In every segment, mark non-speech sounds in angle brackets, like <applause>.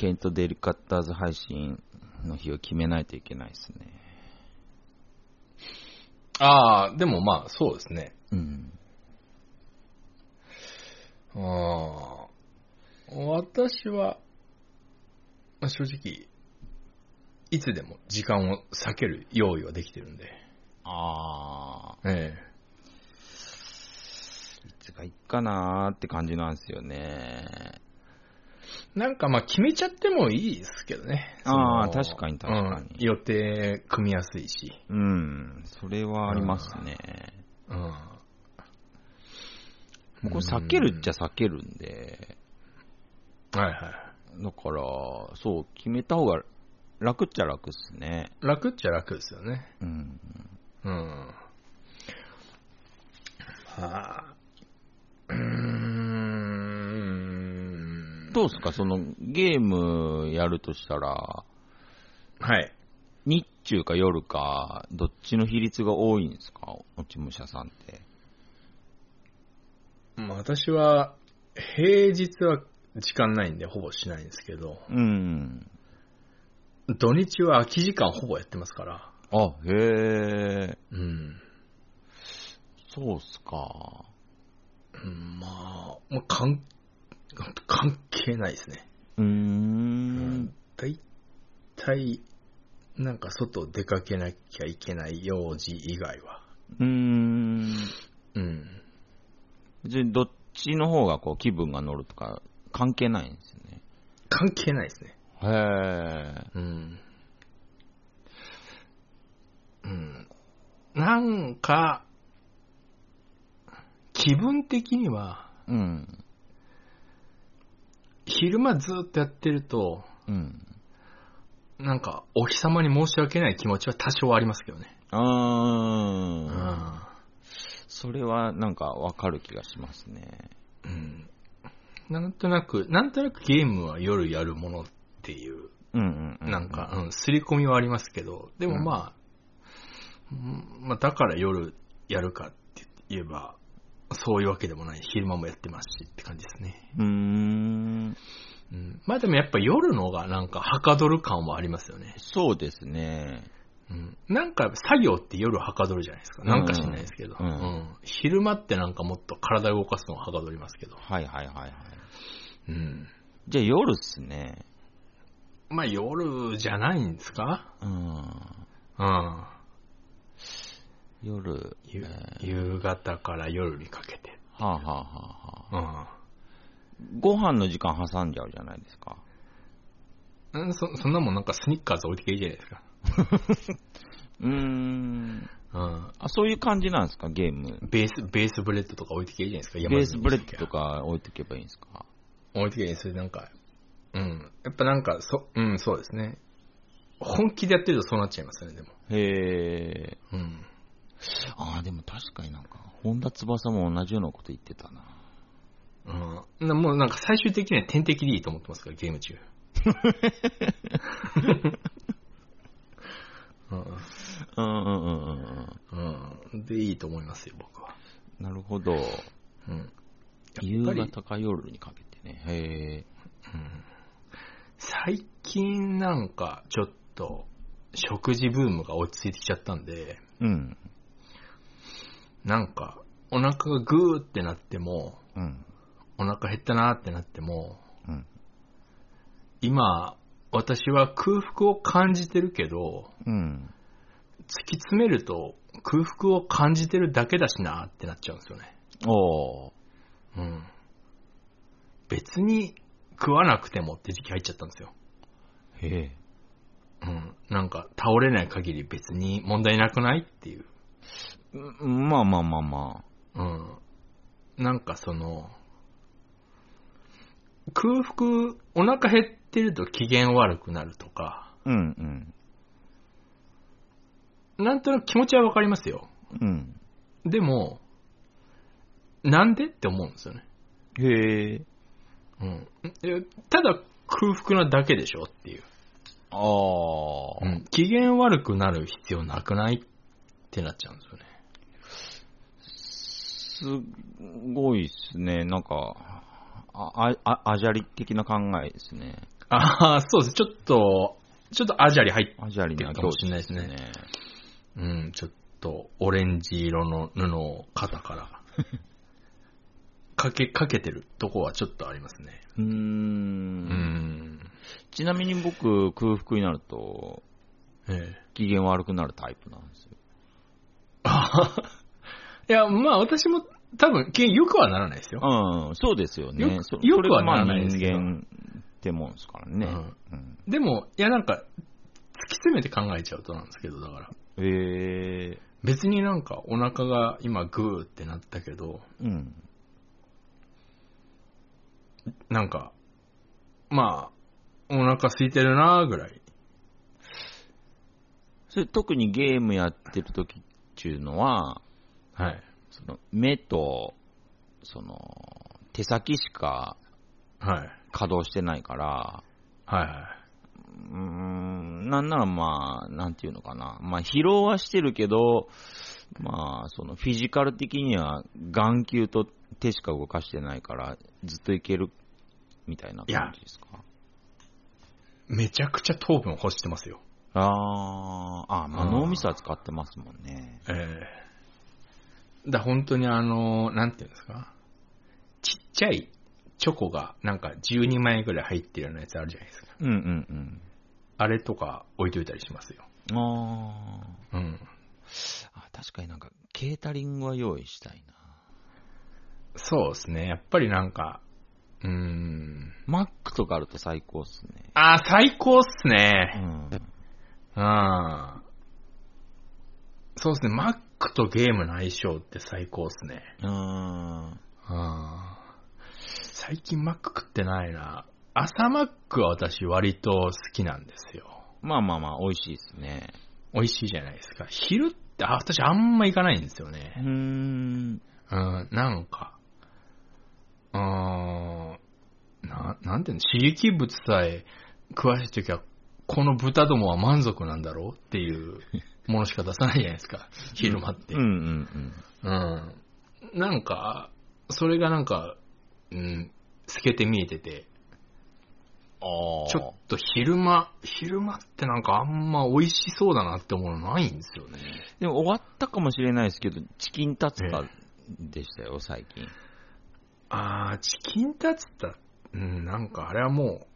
ケイントデリカッターズ配信の日を決めないといけないですね。ああ、でもまあ、そうですね。うん。ああ、私は、まあ、正直、いつでも時間を避ける用意はできてるんで。あえー、いつがいいかなーって感じなんですよね。え。なんかまあ決めちゃってもいいですけどね。あーその確かに確かにうん予定組みやすいし。うん、それはありますね。うん。これ避けるっちゃ避けるんで、はいはい。だから、そう、決めた方が楽っちゃ楽っすね。楽っちゃ楽ですよね。うん。うん。はあ。うーん。どうですか？そのゲームやるとしたら、はい。日中か夜か、どっちの比率が多いんですか？落ち武者さんって。まあ私は、平日は時間ないんでほぼしないんですけど、うん。土日は空き時間ほぼやってますから。あ、へえ、うん。そうっすか。うんまあ、もう関、関係ないですね。うんだいたい、なんか外出かけなきゃいけない用事以外は。うーん。うん。別にどっちの方がこう気分が乗るとか関係ないんですよね。関係ないですね。へえ。うん。うん。なんか、気分的には、うん。昼間ずっとやってると、うん。なんか、お日様に申し訳ない気持ちは多少ありますけどね。あー。それはなんかわかる気がしますね。うん。なんとなく、なんとなくゲームは夜やるものっていう、うんうんうん。なんか、うん、刷り込みはありますけど、でもまあ、うんまあ、だから夜やるかって言えば、そういうわけでもない。昼間もやってますしって感じですね。うーん。うん。まあでもやっぱ夜のがなんかはかどる感はありますよね。そうですね。うん。なんか作業って夜はかどるじゃないですか。なんか知んないですけど。うんうん昼間ってなんかもっと体を動かすのがはかどりますけど。はいはいはいはい。うん。じゃあ夜っすね。まあ夜じゃないんですか？うん。うん。夜。ゆえー夕方から夜にかけて。はあ、はあはあはあ、うん。ご飯の時間挟んじゃうじゃないですか。うん、そそんなもんなんかスニッカーズ置いてけいいじゃないですか。<laughs> うーん。うん。あ、そういう感じなんですか、ゲーム。ベース、ベースブレッドとか置いてけいいじゃないですか。ベースブレッドとか。か置いとけばいいんですか？置いてけいいそれなんか、うん。やっぱなんか、そ、うん、そうですね。本気でやってるとそうなっちゃいますよね、でも。へえ。うん。ああ、でも確かになんか、本田翼も同じようなこと言ってたな。うん。なもうなんか最終的には天敵でいいと思ってますから、ゲーム中。<laughs> うんうんうんうんうんうん。で、いいと思いますよ、僕は。うん。なるほど。うん。夕方か夜にかけてね。へえ。うん最近なんかちょっと食事ブームが落ち着いてきちゃったんで、うん。なんかお腹がグーってなっても、うん。お腹減ったなってなっても、うん。今私は空腹を感じてるけど、うん。突き詰めると空腹を感じてるだけだしなってなっちゃうんですよね。おー。うん。別に食わなくてもって時期入っちゃったんですよ。へえ。うん。なんか倒れない限り別に問題なくないっていう。うんまあまあまあまうん。なんかその、空腹、お腹減ってると機嫌悪くなるとか、あ。うんなんとなく気持ちはわかりますよ。うん。うん。でも、なんでって思うんですよね。へえ。うん。えただ空腹なだけでしょっていう。ああ。うん。機嫌悪くなる必要なくないってなっちゃうんですよね。すごいっすね。なんか、あ、あ、あじゃり的な考えですね。ああ、そうです。ちょっと、ちょっとアジャリ入って、アジャリなかもしれないですねうん、ちょっとオレンジ色の布を肩から、かけ、かけてるとこはちょっとありますね。うー。うんん。ちなみに僕、空腹になると、ええ。機嫌悪くなるタイプなんですよ。<laughs> いや、まあ私も多分、けよくはならないですよ。うん、そうですよね。よくそよくはならないですけど人間ってもんですからね。でも、いやなんか、突き詰めて考えちゃうとなんですけど、だから。え別になんかお腹が今グーってなったけど、ー、うん。なんか、まあ、お腹空いてるなーぐらい。それ特にゲームやってる時っていうのは、はい。その目と、その、手先しかはい。稼働してないから、はいはうーん、なんならまあ、なんていうのかな。まあ、疲労はしてるけど、まあ、その、フィジカル的には眼球と手しか動かしてないから、ずっといける、みたいな感じですか？い。めちゃくちゃ糖分欲してますよ。あー、あ、まあ、うん脳みそは使ってますもんね。ええだ、本当にあの、なんていうんですか？ちっちゃいチョコがなんか12枚ぐらい入ってるようなやつあるじゃないですか。うんうんあれとか置いといたりしますよ。うん。あー。うん。あ、確かになんか、ケータリングは用意したいな。そうですね。やっぱりなんか、うーん。マックとかあると最高っすね。あー、最高っすうね。ん。うん。そうですね。マックとゲームの相性って最高っすね。うん。うん。最近マック食ってないな。朝マックは私割と好きなんですよ。まあまあまあ、美味しいですね。美味しいじゃないですか。昼って、あ、私あんま行かないんですようね。ーん。うん、なんか、うーん、な、なんていうの、刺激物さえ食わしときゃ、この豚どもは満足なんだろうっていうものしか出さないじゃないですか。<laughs> 昼間って。うんうんうん。うん。なんか、それがなんか、うん、透けて見えてて、ああ。ちょっと昼間、昼間ってなんかあんま美味しそうだなって思うのないんですよね。でも終わったかもしれないですけど、チキンタツタでしたよ、最近。あー、チキンタツタ、うん、なんかあれはもう、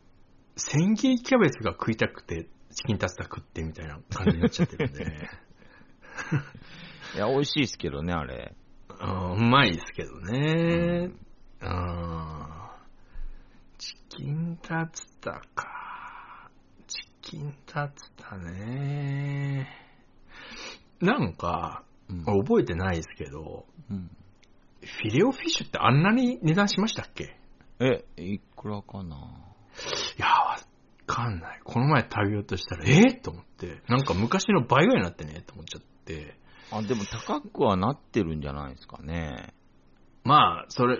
千切りキャベツが食いたくて、チキンタツタ食ってみたいな感じになっちゃってるんで、<laughs> いや、美味しいですけどね、あれ。うまいですけどね。うん。チキンタツタか。チキンタツタね。なんか、うん覚えてないですけど、うんフィレオフィッシュってあんなに値段しましたっけ？え、いくらかな？かんない。この前食べようとしたら、えー、と思って、なんか昔の倍ぐらいになってね、と思っちゃって。あ、でも高くはなってるんじゃないですかね。まあ、それ、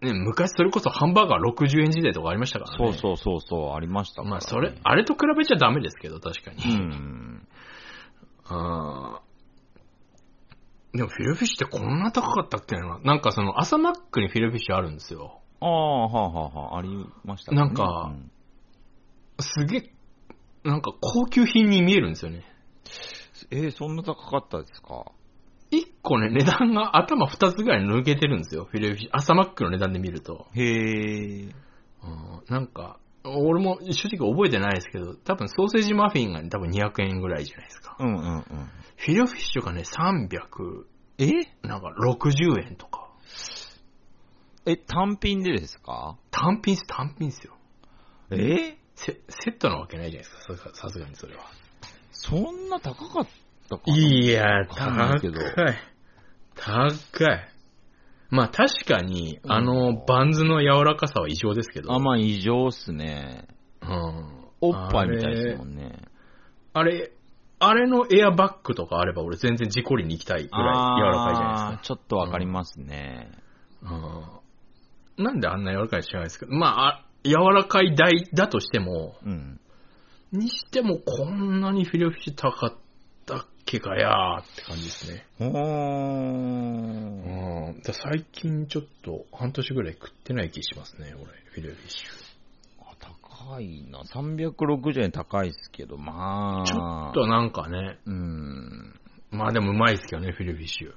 ね、昔それこそハンバーガー60円時代とかありましたからね。そうそうそうそう、ありましたから、ね。まあ、それ、あれと比べちゃダメですけど、確かうに。ん。あーでも、フィレオフィッシュってこんな高かったっけななんかその、朝マックにフィレオフィッシュあるんですよ。ああ、はあはあはあ、ありましたねなんかうんすげえ、なんか高級品に見えるんですよね。えーそんな高かったですか？一個ね、値段が頭二つぐらい抜けてるんですよ。フィレオフィッシュ。朝マックの値段で見ると。へえ。うんなんか、俺も正直覚えてないですけど、多分ソーセージマフィンが、ね、多分200円ぐらいじゃないですか。うんうんうん。フィレオフィッシュがね、300、え？なんか60円とか。え、単品でですか？単品っす、単品っすよ。え？セセットなわけないじゃないですか、ささすがにそれは。そんな高かったかな？いいや、わかんないけど高い。まあ確かに、うんあの、バンズの柔らかさは異常ですけど。あ、まあ異常っすね。うん。おっぱいみたいですもんね。あれ、あれのエアバッグとかあれば俺全然事故りに行きたいぐらい柔らかいじゃないですか。ちょっとわかりますね。うんなんであんな柔らかい知らないですけど、まあ、あ柔らかい台だとしても、うん。にしてもこんなにフィレオフィッシュ高かったっけかやーって感じですね。ほうー。ん。だ最近ちょっと半年ぐらい食ってない気しますね、俺、フィレオフィッシュ。高いな。360円高いですけど、まあ。ちょっとなんかね、うん。まあでもうまいですけどね、フィレフィッシュ。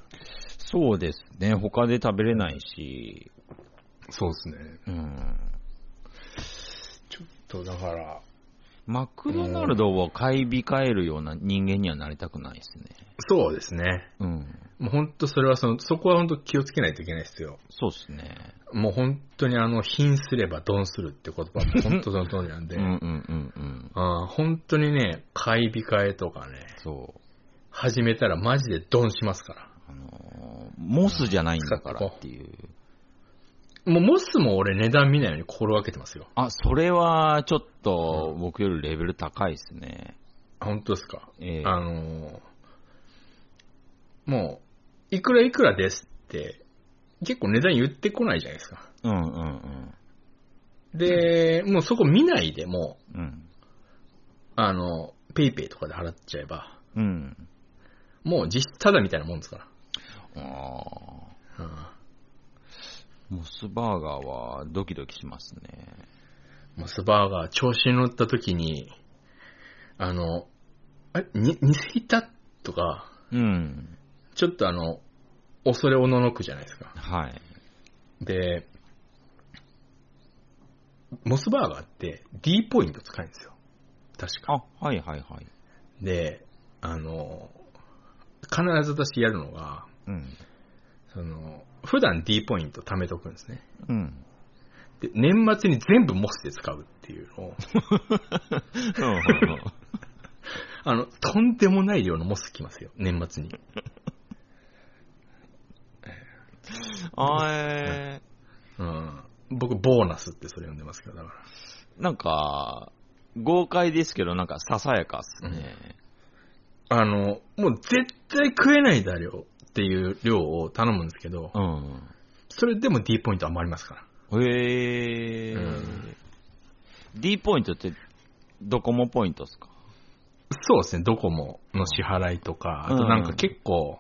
そうですね。他で食べれないし。そうですね。うん。とだから、マクドナルドを買い控えるような人間にはなりたくないですね。そうですね。うん。もう本当それはその、そこは本当気をつけないといけないですよ。そうですね。もう本当にあの、貧すれば鈍するって言葉も本当その通りなんで、<laughs> うんうんうんうん。あー本当にね、買い控えとかね、そう。始めたらマジでドンしますから。あのーモスじゃないんだからっていう。もうモスも俺値段見ないように心がけてますよ。あ、それはちょっと僕よりレベル高いですね。本当ですか？ええあのーもう、いくらいくらですって、結構値段言ってこないじゃないですか。うんうんで、もうそこ見ないでもうん。うん。あの、ペイペイとかで払っちゃえば、うん。もう実質タダみたいなもんですから。あうんーモスバーガーはドキドキしますね。モスバーガー調子に乗った時に、あの、あに、偽いた？とか、うん。ちょっとあの、恐れおののくじゃないですか。はい。で、モスバーガーって D ポイント使えるんですよ。確か。あ、はいはいはい。で、あの、必ず私やるのが、うん。その、普段 D ポイント貯めとくんですね。うん。で、年末に全部モスで使うっていうのを、あの、とんでもない量のモスきますよ、年末に。あえうん。僕、ボーナスってそれ呼んでますけど、だから。ー、なんか、豪快ですけど、なんかささやかっすね。あの、もう絶対食えないだろうっていう量を頼むんですけど、うん。それでも D ポイント余りますから。へえ、うん D ポイントって、ドコモポイントですか？そうですね、ドコモの支払いとか、あとなんか結構、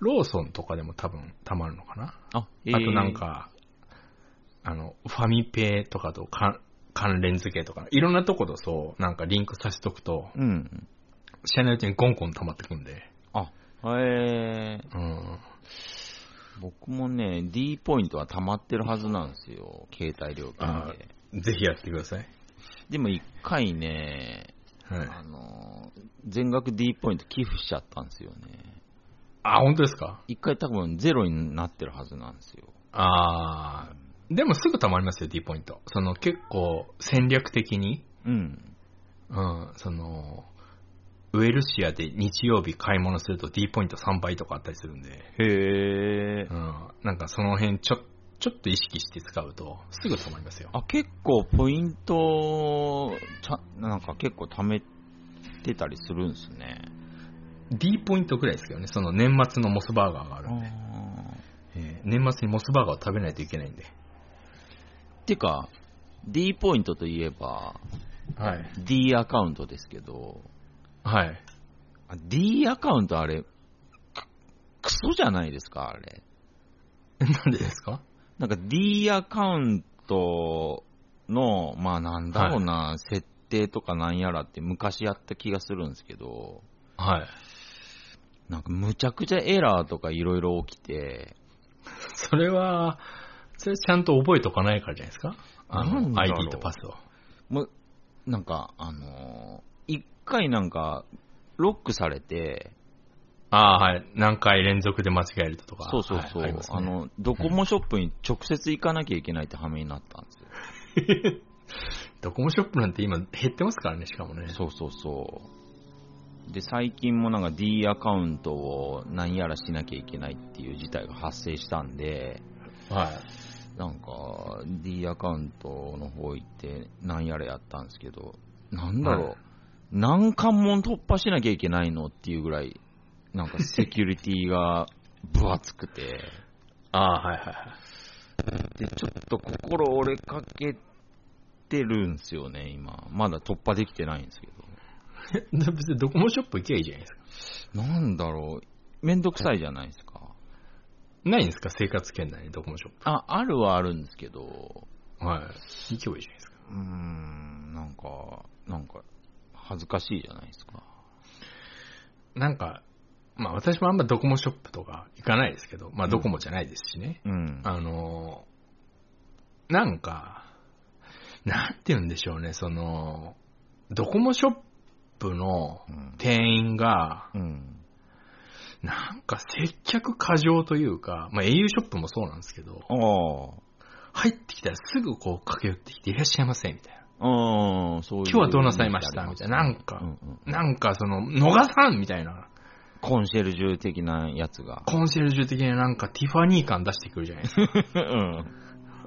ローソンとかでも多分たまるのかな。あ、あとなん、か、あの、ファミペイとかとか関連付けとか、いろんなとことそう、なんかリンクさせとくと、うん。知らないうちにゴンゴン溜まってくんで、あ、へえうん。僕もね、D ポイントは溜まってるはずなんですよ。携帯料金で。ぜひやってください。でも一回ね、はい。あの、全額 D ポイント寄付しちゃったんですよね。あ、本当ですか？一回多分ゼロになってるはずなんですよ。あー。でもすぐ溜まりますよ、D ポイント。その結構戦略的に、うん。うん、その、ウエルシアで日曜日買い物すると D ポイント3倍とかあったりするんで、へえう。ん、なんかその辺ちょ、ちょっと意識して使うとすぐ溜まりますよ。あ、結構ポイント、ちゃ、なんか結構貯めてたりするんですね。D ポイントくらいですけどね、その年末のモスバーガーがあるんで、えー年末にモスバーガーを食べないといけないんで。てか、D ポイントといえば、はい。D アカウントですけど、はい。あ D アカウントあれ、くクソじゃないですか、あれ。なんでですか？なんか D アカウントの、まあなんだろうな、設定とかなんやらって昔やった気がするんですけど、はい。なんかむちゃくちゃエラーとかいろいろ起きて、<laughs> それは、それちゃんと覚えとかないからじゃないですか？あの、ID とパスを。もう、なんか、あのー一回なんか、ロックされて、ああ、はい。何回連続で間違えるととか。そうそうそう、はいあねあの、ドコモショップに直接行かなきゃいけないって羽目になったんですよ。<laughs> ドコモショップなんて今減ってますからね、しかもね。そうそうそう。で、最近もなんか D アカウントを何やらしなきゃいけないっていう事態が発生したんで、はい。なんか D アカウントの方行って何やらやったんですけど、なんだろう、はい何関門突破しなきゃいけないのっていうぐらい、なんかセキュリティが分厚くて、<laughs> ああ、はいはいはい。で、ちょっと心折れかけてるんですよね、今。まだ突破できてないんですけど。<laughs> 別にドコモショップ行けばいいじゃないですか。なんだろう、めんどくさいじゃないですか。ないんですか？生活圏内にドコモショッあ、あるはあるんですけど、プ。はい。行けばいいじゃないですか。うーん、なんか、なんか、恥ずかしいじゃないですか。なんか、まあ私もあんまドコモショップとか行かないですけど、まあドコモじゃないですしね。うん。あの、なんか、なんて言うんでしょうね、その、ドコモショップのうん。店員が、うん。なんか接客過剰というか、まあ au ショップもそうなんですけど、あ入ってきたらすぐこう駆け寄ってきていらっしゃいませみたいな。あ。うん、そういう。今日はどうなさいました？みたいななんかうんうんなんかその、逃さんみたいな、コンシェルジュ的なやつが。コンシェルジュ的ななんかティファニー感出してくるじゃないですか。<laughs> うん。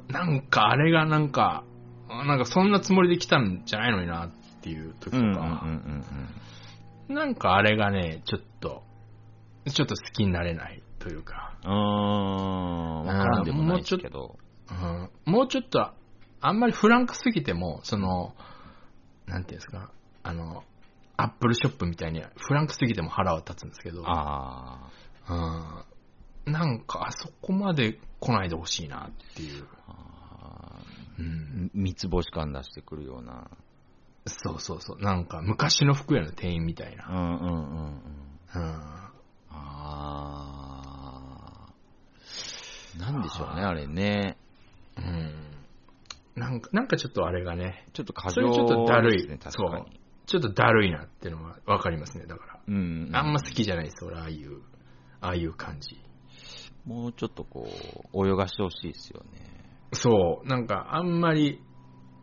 なんかあれがなんか、なんかそんなつもりで来たんじゃないのになっていう時とうんうんか、うんなんかあれがね、ちょっと、ちょっと好きになれないというか、うん。わからんでもないですけど。うん、もうちょっと、あんまりフランクすぎても、その、なんていうんですか、あの、アップルショップみたいにフランクすぎても腹は立つんですけど、あうん、なんかあそこまで来ないでほしいなっていう。ーあうんー。三つ星感出してくるような。そうそうそう。なんか昔の服屋の店員みたいな。うんうんうんうん。うん。あー。なんでしょうね、あれね。うん。なんか、なんかちょっとあれがね、ちょっと過それ剰ちょっとだるいですね、確かに。ちょっとだるいなっていうのはわかりますね、だから。うん。あんま好きじゃないです、俺、ああいう、ああいう感じ。もうちょっとこう、泳がしてほしいですよね。そう、なんかあんまり、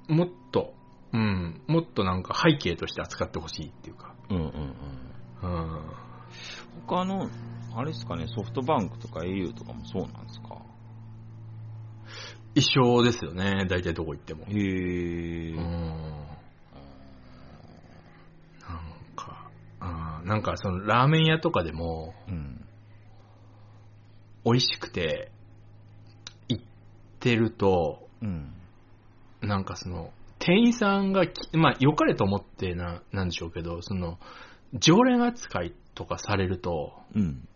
もっと、うん、もっとなんか背景として扱ってほしいっていうか。うんうんうん。うん。他の、あれですかね、ソフトバンクとか au とかもそうなんですか？一緒ですよね、大体どこ行っても。へー。うん。なんか、あーなんかそのラーメン屋とかでも、うん。美味しくて、行ってると、うん。なんかその、店員さんがき、まあ、良かれと思ってな、なんでしょうけど、その、常連扱いとかされると、うん。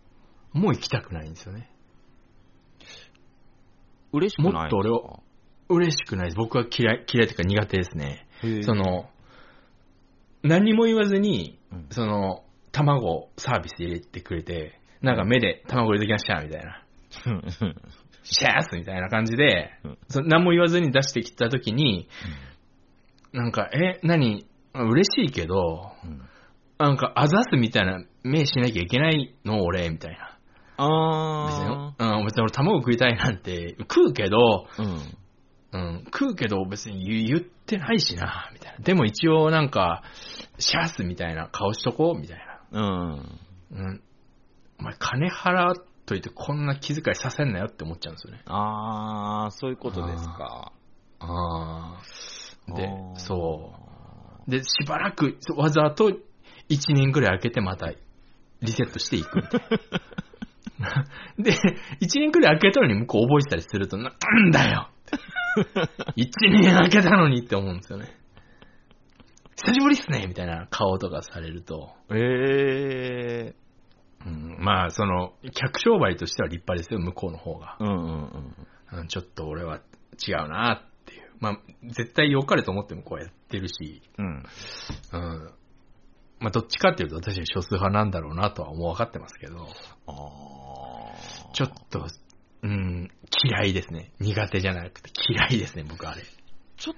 もう行きたくないんですよね。嬉しくないもっと俺を嬉しくないです。僕は嫌い、嫌いというか苦手ですね。そ、の、何も言わずに、うんその、卵サービス入れてくれて、なんか目で卵入れてきました、みたいな。<laughs> シャースみたいな感じでうん、そ何も言わずに出してきたときに、なんか、え、何？嬉しいけど、うんなんか、あざすみたいな目しなきゃいけないの俺、みたいな。別に、あうん、別に俺卵食いたいなんて、食うけど、ー。うん。うん、食うけど別に言言ってないしな、みたいな。でも一応なんか、シャースみたいな顔しとこう、みたいうん。な。うん。お前金払っといてこんな気遣いさせんなよって思っちゃうんですよね。あー、そういうことですか。ああ。でそう。で、しばらく、わざと1年ぐらい空けてまたリセットしていくみたいな。<laughs> <laughs> で、1年くらい空けたのに向こう覚えてたりすると、ななんだよ !1 年空けたのにって思うんですよね。久しぶりっすねみたいな顔とかされると。えうん、まあ、その、客商売としては立派ですよ、向こうの方が。ー。うんうんうん。うんちょっと俺は違うなっていう。まあ、絶対良かれと思ってもこうやってるし、うん。うん。まあ、どっちかっていうと私は少数派なんだろうなとはもう分かってますけど、あー。ちょっと、うん、嫌いですね。苦手じゃなくて嫌いですね、僕あれ。ちょっ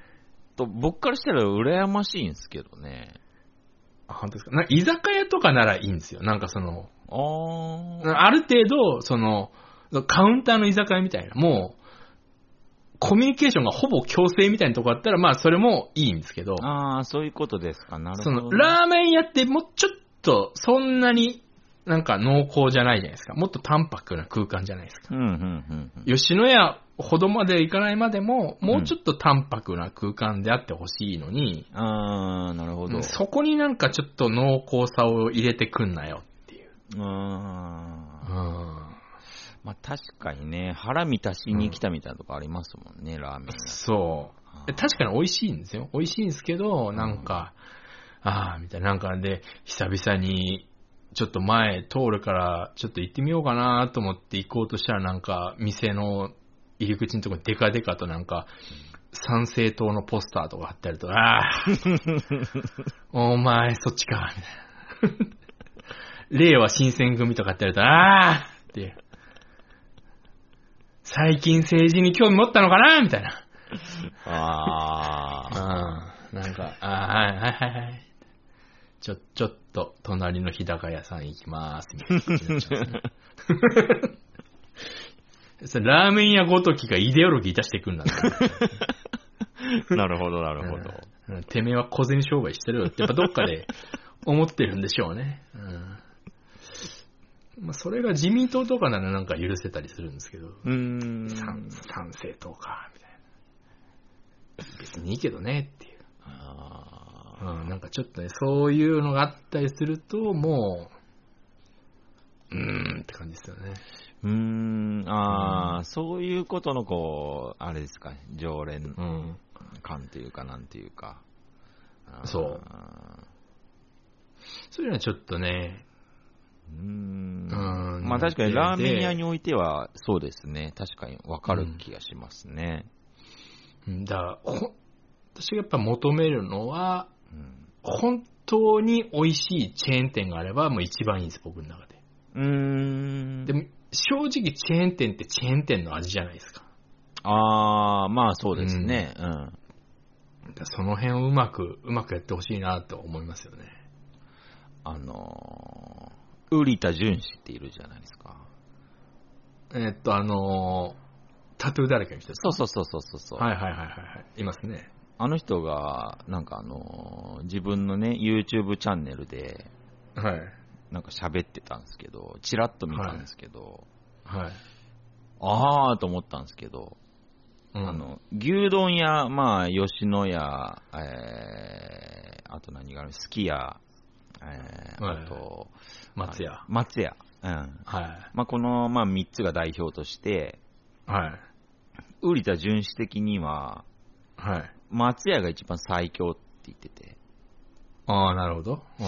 と僕からしたら羨ましいんですけどね。あ本当ですか？な居酒屋とかならいいんですよ。なんかその、あー。ある程度、その、カウンターの居酒屋みたいな、もう、コミュニケーションがほぼ強制みたいなとこあったら、まあそれもいいんですけど、あー、そういうことですか。なるほど。その、ラーメン屋ってもうちょっと、そんなになんか濃厚じゃないじゃないですか。もっと淡白な空間じゃないですか。うんうんうんうん。吉野家ほどまで行かないまでも、もうちょっと淡白な空間であってほしいのに、あー、なるほど。うんそこになんかちょっと濃厚さを入れてくんなよっていう。あー。うんまあ確かにね、腹満たしに来たみたいなとこありますもんね、ラーメン屋。そう。確かに美味しいんですよ。美味しいんですけど、なんか、ああ、みたいな、なんかで、久々に、ちょっと前通るから、ちょっと行ってみようかなと思って行こうとしたら、なんか、店の入り口のとこにデカデカとなんか、参政党のポスターとか貼ってあると、ああ、お前そっちか、みたいな。令和新選組とかってやると、ああっていう。最近政治に興味持ったのかなみたいな。ああ。ああ、なんか、ああ、はいはいはいはい。ちょ、ちょっと、隣の日高屋さん行きます、みたいな感じになっちゃうんですねそれラーメン屋ごときがイデオロギー出してくんだな。<laughs> なるほど、なるほど。うんてめえは小銭商売してるよって、やっぱどっかで思ってるんでしょうね。うんまあ、それが自民党とかならなんか許せたりするんですけど、うーん。賛賛成党か、みたいな。別にいいけどねっていう。あうん、なんかちょっとね、そういうのがあったりすると、もう、うーんって感じですよね。ーうーん。ああ、そういうことのこう、あれですか、常連うん。感というか、なんていうか。あーそうそういうのはちょっとね、うーんうんまあ確かにでラーメン屋においてはそうですね。確かにわかる気がしますね。うんだから、ほ私がやっぱ求めるのは、うん本当に美味しいチェーン店があれば、もう一番いいんです、僕の中で。うーん。でも、正直チェーン店ってチェーン店の味じゃないですか。ああ、まあそうですね。うん。だからその辺をうまく、うまくやってほしいなと思いますよね。あのー、瓜田淳史っているじゃないですか。えっと、あのータトゥーだらけの人ですかそうそうそうそうそう。はいはいはいはいはい。いますね。あの人が、なんかあのー、自分のね、YouTube チャンネルで、はい。なんか喋ってたんですけど、チラッと見たんですけど、はい。あーと思ったんですけど、うんあ、の、牛丼屋、まあ、吉野家、えー、あと何があるすき家、えー、はいあと、松屋。松屋。うん。はい。まあ、この、まあ、3つが代表として、はい。瓜田純史的には、はい。松屋が一番最強って言ってて、ああ、なるほど。うん。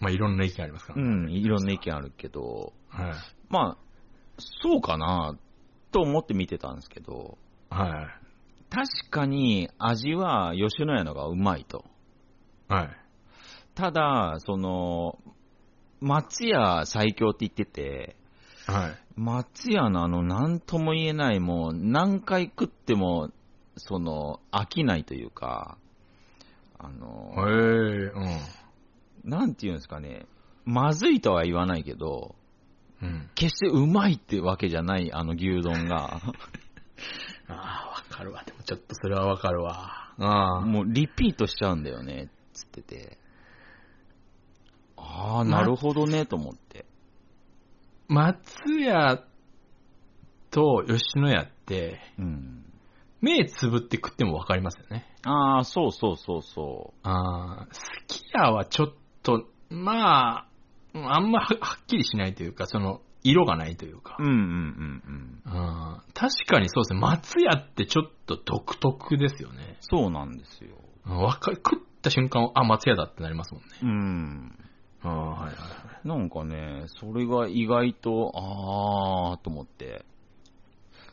まあ、いろんな意見ありますからね。うん、いろんな意見あるけど、はい。まあ、そうかな、と思って見てたんですけど、はい。確かに味は吉野家のがうまいと。はい。ただ、その、松屋最強って言ってて、はい。松屋のあの、なんとも言えない、もう、何回食っても、その、飽きないというか、あの、へえ、うん。なんていうんですかね、まずいとは言わないけど、うん。決してうまいってわけじゃない、あの牛丼が、<laughs> ああ、わかるわ。でもちょっとそれはわかるわ。ああ。もうリピートしちゃうんだよね、つってて。ああ、なるほどね、と思って。松屋と吉野家って、うん。目つぶって食ってもわかりますよね。ああ、そうそうそうそああ、すき家はちょっと、まあ、あんまははっきりしないというか、その、色がないというかう。。うんうんうんうん。確かにそうですね。松屋ってちょっと独特ですよね。そうなんですよ。うんわか食った瞬間、あ、松屋だってなりますもんね。うん。ああ、はいはいはい。なんかね、それが意外と、あーと思って、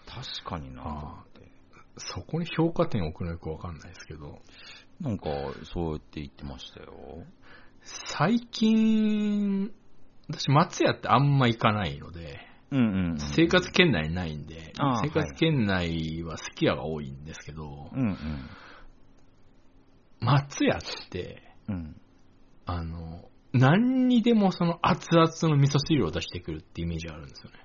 確かにな。そこに評価点を置くのよくわかんないですけど、なんか、そうやって言ってましたよ。最近、私松屋ってあんま行かないので、うんうん、うん。生活圏内にないんで、生活圏内はすき家が多いんですけど、うんうん。松屋って、うん。あの、何にでもその熱々の味噌汁を出してくるってイメージがあるんですよね。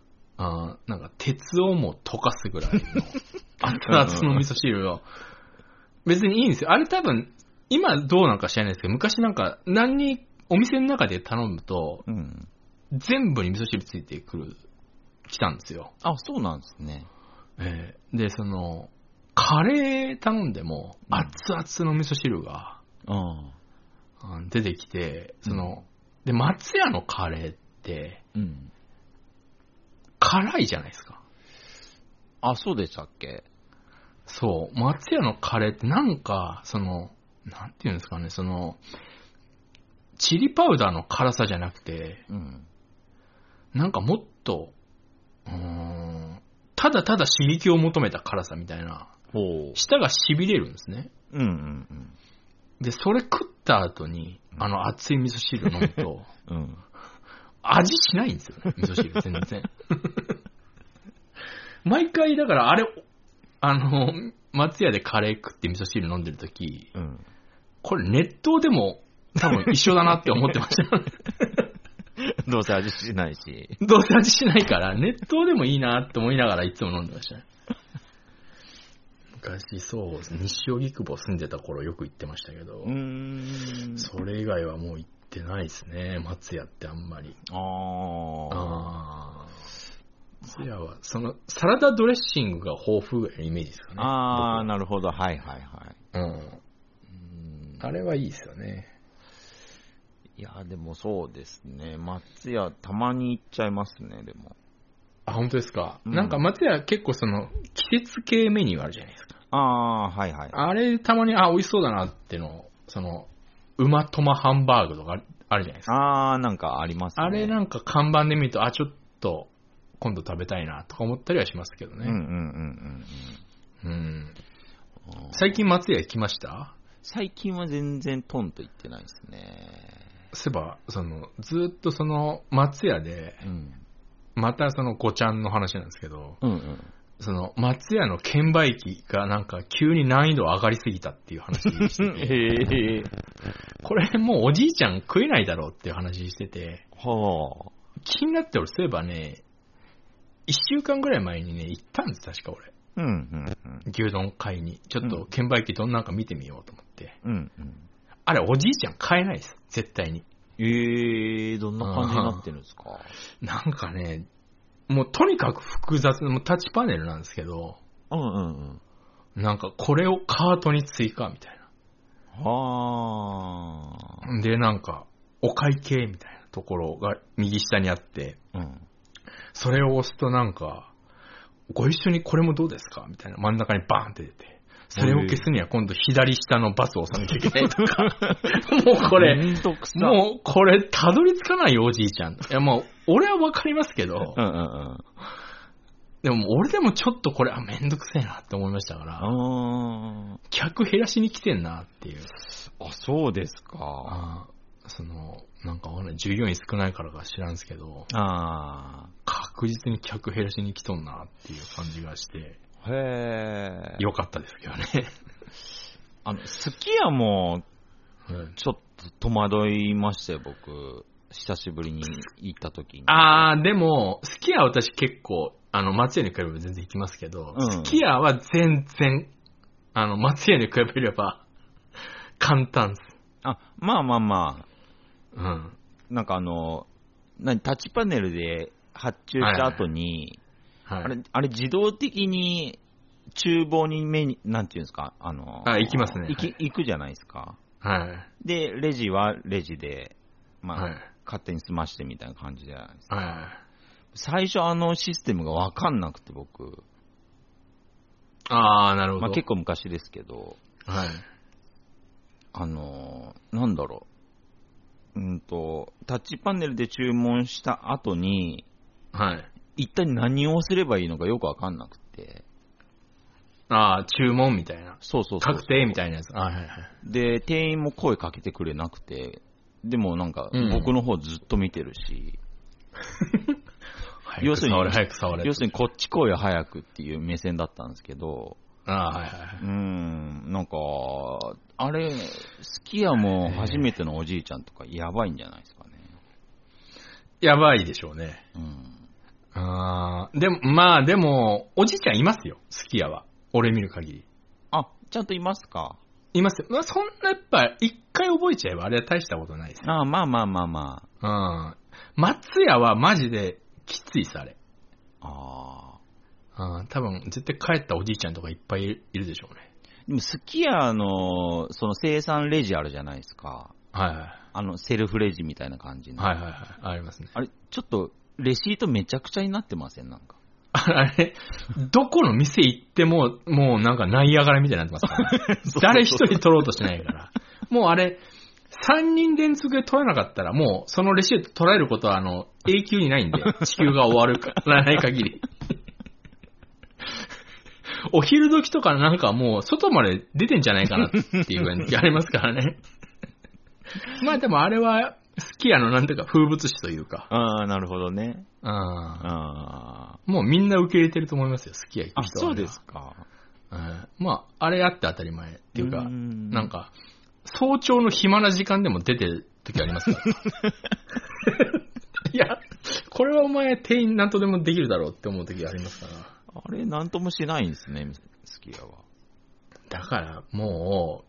<laughs> うん。あーなんか鉄をも溶かすぐらいの <laughs> 熱々の味噌汁を。別にいいんですよ。あれ多分、今どうなんか知らないですけど、昔なんか何にお店の中で頼むと、うん。全部に味噌汁ついてくる、来たんですよ。あ、そうなんですね。えーで、その、カレー頼んでもうん熱々の味噌汁がああ出てきて、その、で、松屋のカレーってうん。辛いじゃないですか。あ、そうでしたっけ？そう、松屋のカレーってなんか、その、なんていうんですかね、その、チリパウダーの辛さじゃなくて、うん。なんかもっと、うーん、ただただ刺激を求めた辛さみたいな、ほ舌が痺れるんですね。う。うんうんで、それ食った後に、あの熱い味噌汁飲むと、<laughs> うん。うん。味しないんですよね、<laughs> 味噌汁全然。<laughs> 毎回、だからあれ、あの、松屋でカレー食って味噌汁飲んでるとき、うん。これ熱湯でも多分一緒だなって思ってました。<laughs> どうせ味しないし。どうせ味しないから、熱湯でもいいなって思いながらいつも飲んでましたね。昔、そう西荻窪住んでた頃よく行ってましたけど。それ以外はもう行ってないですね、松屋ってあんまり。ああ。ああ。松屋は、その、サラダドレッシングが豊富ぐらいのイメージですかね。ああ、なるほど。はいはいはい。僕うん。うんあれはいいですよね。いや、でもそうですね。松屋、たまに行っちゃいますね、でも。あ、本当ですか？うんなんか松屋結構その、季節系メニューあるじゃないですか。ああ、はいはい。あれ、たまに、あ、美味しそうだなってのを、その、馬トマハンバーグとかあるじゃないですか。ああ、なんかありますね。あれなんか看板で見ると、あ、ちょっと、今度食べたいなとか思ったりはしますけどね。うんうんうんうんうん。うん。最近松屋行きました？最近は全然トンと行ってないですね。そういえば、その、ずっとその、松屋で、うん。またそのごちゃんの話なんですけど、うんうん。その、松屋の券売機がなんか急に難易度上がりすぎたっていう話してて、へえ。これもうおじいちゃん食えないだろうっていう話してて、は気になって俺そういえばね、一週間ぐらい前にね、行ったんです、確か俺。あ。うんうんうん。牛丼買いに。ちょっと券売機どんなんか見てみようと思って。うんうん。あれ、おじいちゃん買えないです。絶対に。ええー、どんな感じになってるんですか？なんかね、もうとにかく複雑な、もうタッチパネルなんですけど、うんうんうん。なんかこれをカートに追加みたいはあ。な。で、なんか、お会計みたいなところが右下にあって、うん。それを押すとなんか、ご一緒にこれもどうですかみたいな真ん中にバーンって出て、それを消すには今度左下のバスを押さなきゃいけないとか、<laughs> もうこれ。もうこれたどり着かないよおじいちゃん。いやもう、俺はわかりますけどう、んうんうん。でも俺でもちょっとこれ、あ、めんどくせえなって思いましたから、あ客減らしに来てんなっていう。あ。あ、そうですか。その、なんか従業員少ないからか知らんすけど、あ確実に客減らしに来とんなっていう感じがして、あ。へえ。良かったですけどね。<laughs> あの、すき家も、うんちょっと戸惑いましたよ、僕。久しぶりに行った時に。あー、でも、すき家は私結構、あの、松屋に比べれば全然行きますけど、うんすき家は全然、あの、松屋に比べれば、簡単です。あ、まあまあまあ。うん。なんかあの、何、タッチパネルで発注した後に、はい。あれ、あれ自動的に厨房に目に、なんていうんですか、あの、あ行きますね行き、はい行くじゃないですか。はい。で、レジはレジで、まあ、はい。勝手に済ましてみたいな感じじゃないですか。はい。最初あのシステムがわかんなくて僕、あー、なるほど。まあ結構昔ですけど、はい。あの、なんだろう。うんと、タッチパネルで注文した後に、はい。一体何をすればいいのかよくわかんなくて。あー、注文みたいな。そうそうそう。確定みたいなやつ。あはいはいはい。で、店員も声かけてくれなくて、でもなんかうん僕の方ずっと見てるし、<laughs> 早要するにく触れ、早く触れ。要するにこっち来いよ早くっていう目線だったんですけど、あー、はいはいはうーん、なんか、あれ、すき家も初めてのおじいちゃんとかやばいんじゃないですかね。い。やばいでしょうね。うん。あー、でも、まあでも、おじいちゃんいますよ、すき家は。俺見る限り。あ、ちゃんといますか？いますよ。まあそんなやっぱ、一回覚えちゃえばあれは大したことないです。あまあまあまあまうん。松屋はマジできついさ、あれ。あ。ああ。うん、多分、絶対帰ったおじいちゃんとかいっぱいいるいるでしょうね。でもすき家の、その生産レジあるじゃないですか。はいはい。あの、セルフレジみたいな感じの。はいはいはい。ありますね。あれ、ちょっと、レシートめちゃくちゃになってません？なんか。あれ、どこの店行っても、もうなんかナイアガラみたいになってますから、<laughs> ね、誰一人取ろうとしないから。もうあれ、3人連続で取らなかったら、もうそのレシート取られることは、あの、永久にないんで、<laughs> 地球が終わるからない限り。お昼時とかなんかもう外まで出てんじゃないかなっていう感じありますからね。<laughs> まあでもあれは、好きやのなんていうか風物詩というか。ああ、なるほどね。うんあもうみんな受け入れてると思いますよ、好きや人あ。は、あ、そうですか。うんまあ、あれやって当たり前っていうか、うんなんか、早朝の暇な時間でも出てる時ありますから。<laughs> いや、これはお前店員なんとでもできるだろうって思う時ありますから。あれ、なんともしないんですね、スキヤは。だからもう、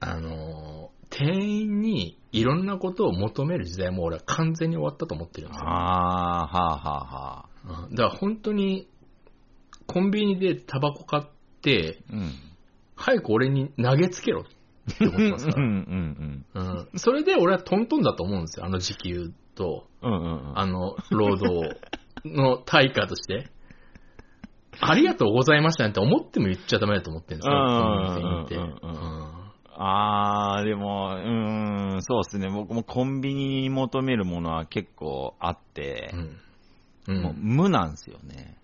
あのー店員にいろんなことを求める時代も俺は完全に終わったと思ってるんですよ。ああ、はあはあはあ。うんだから本当に、コンビニでタバコ買って、うん。早く俺に投げつけろって思ってますかうんうら。んうん。それで俺はトントンだと思うんですよ。あの時給と、うん。うんうんうん。あの、労働の対価として。ありがとうございましたねって思っても言っちゃダメだと思ってるんですよ。うんコンビニ店員って。うんああ、でも、うーん、そうですね。僕もコンビニに求めるものは結構あって、うん。うんもう無なんですよね。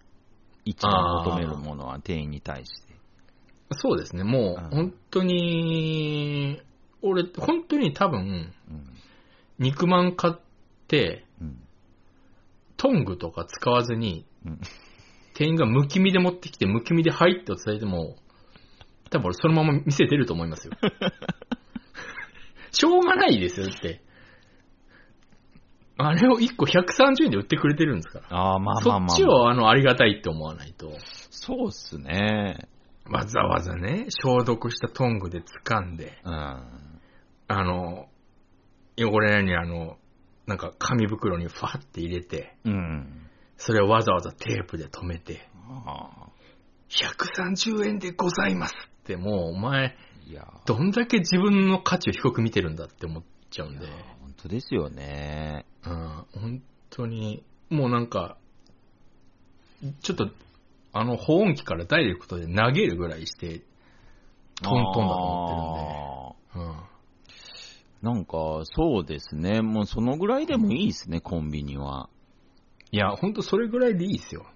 一番求めるものは店員に対して。そうですね。もうんう、本当に、俺、本当に多分、うん。肉まん買って、うん。トングとか使わずに、うん店員がむき身で持ってきて、むき身で入って伝えても、多分俺そのまま店出ると思いますよ。<laughs> しょうがないですよって。あれを1個130円で売ってくれてるんですから。ああ、まあまあまあ、そっちをあのありがたいって思わないと。そうっすね。わざわざね、消毒したトングで掴んで、うん。あの、汚れないようにあの、なんか紙袋にファって入れて、うん。それをわざわざテープで留めて、あ130円でございますって、もうお前、ーいや、どんだけ自分の価値を低く見てるんだって思っちゃうんで、本当ですよね。うん、本当に、もうなんか、ちょっと、あの保温器からダイレクトで投げるぐらいして、トントンだと思ってるんで、なんか、そうですね。もうそのぐらいでもいいですね、コンビニは。いや、ほんとそれぐらいでいいですよ。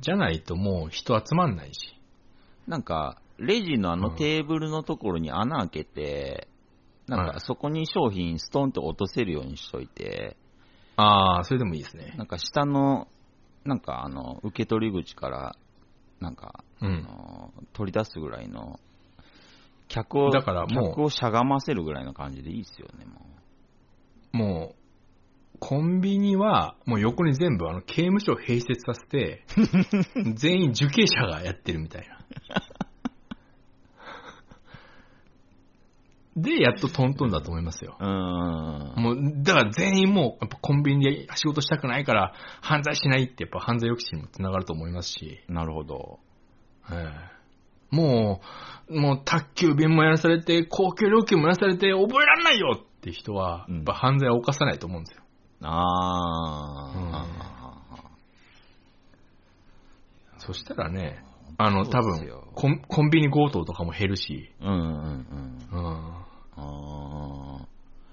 じゃないともう人集まんないし。なんか、レジのあのうんテーブルのところに穴開けて、なんはいかそこに商品ストンと落とせるようにしといて、ああ、それでもいいですね。なんか下の、なんかあの、受け取り口から、なんか、あうん。の取り出すぐらいの、客を、だからもう客をしゃがませるぐらいの感じでいいですよね、ももう、コンビニは、もう横に全部あの刑務所を併設させて、<laughs> 全員受刑者がやってるみたいな。で、やっとトントンだと思いますよ。う。うーん。もう、だから全員もう、やっぱコンビニで仕事したくないから、犯罪しないって、やっぱ犯罪抑止にもつながると思いますし、なるほど。ええもう、もう宅急便もやらされて、公共料金もやらされて、覚えられないよって人は、うんやっぱ犯罪を犯さないと思うんですよ。あそしたらね、あの、多分コン、コンビニ強盗とかも減るし、ー。うんうんうん。うん、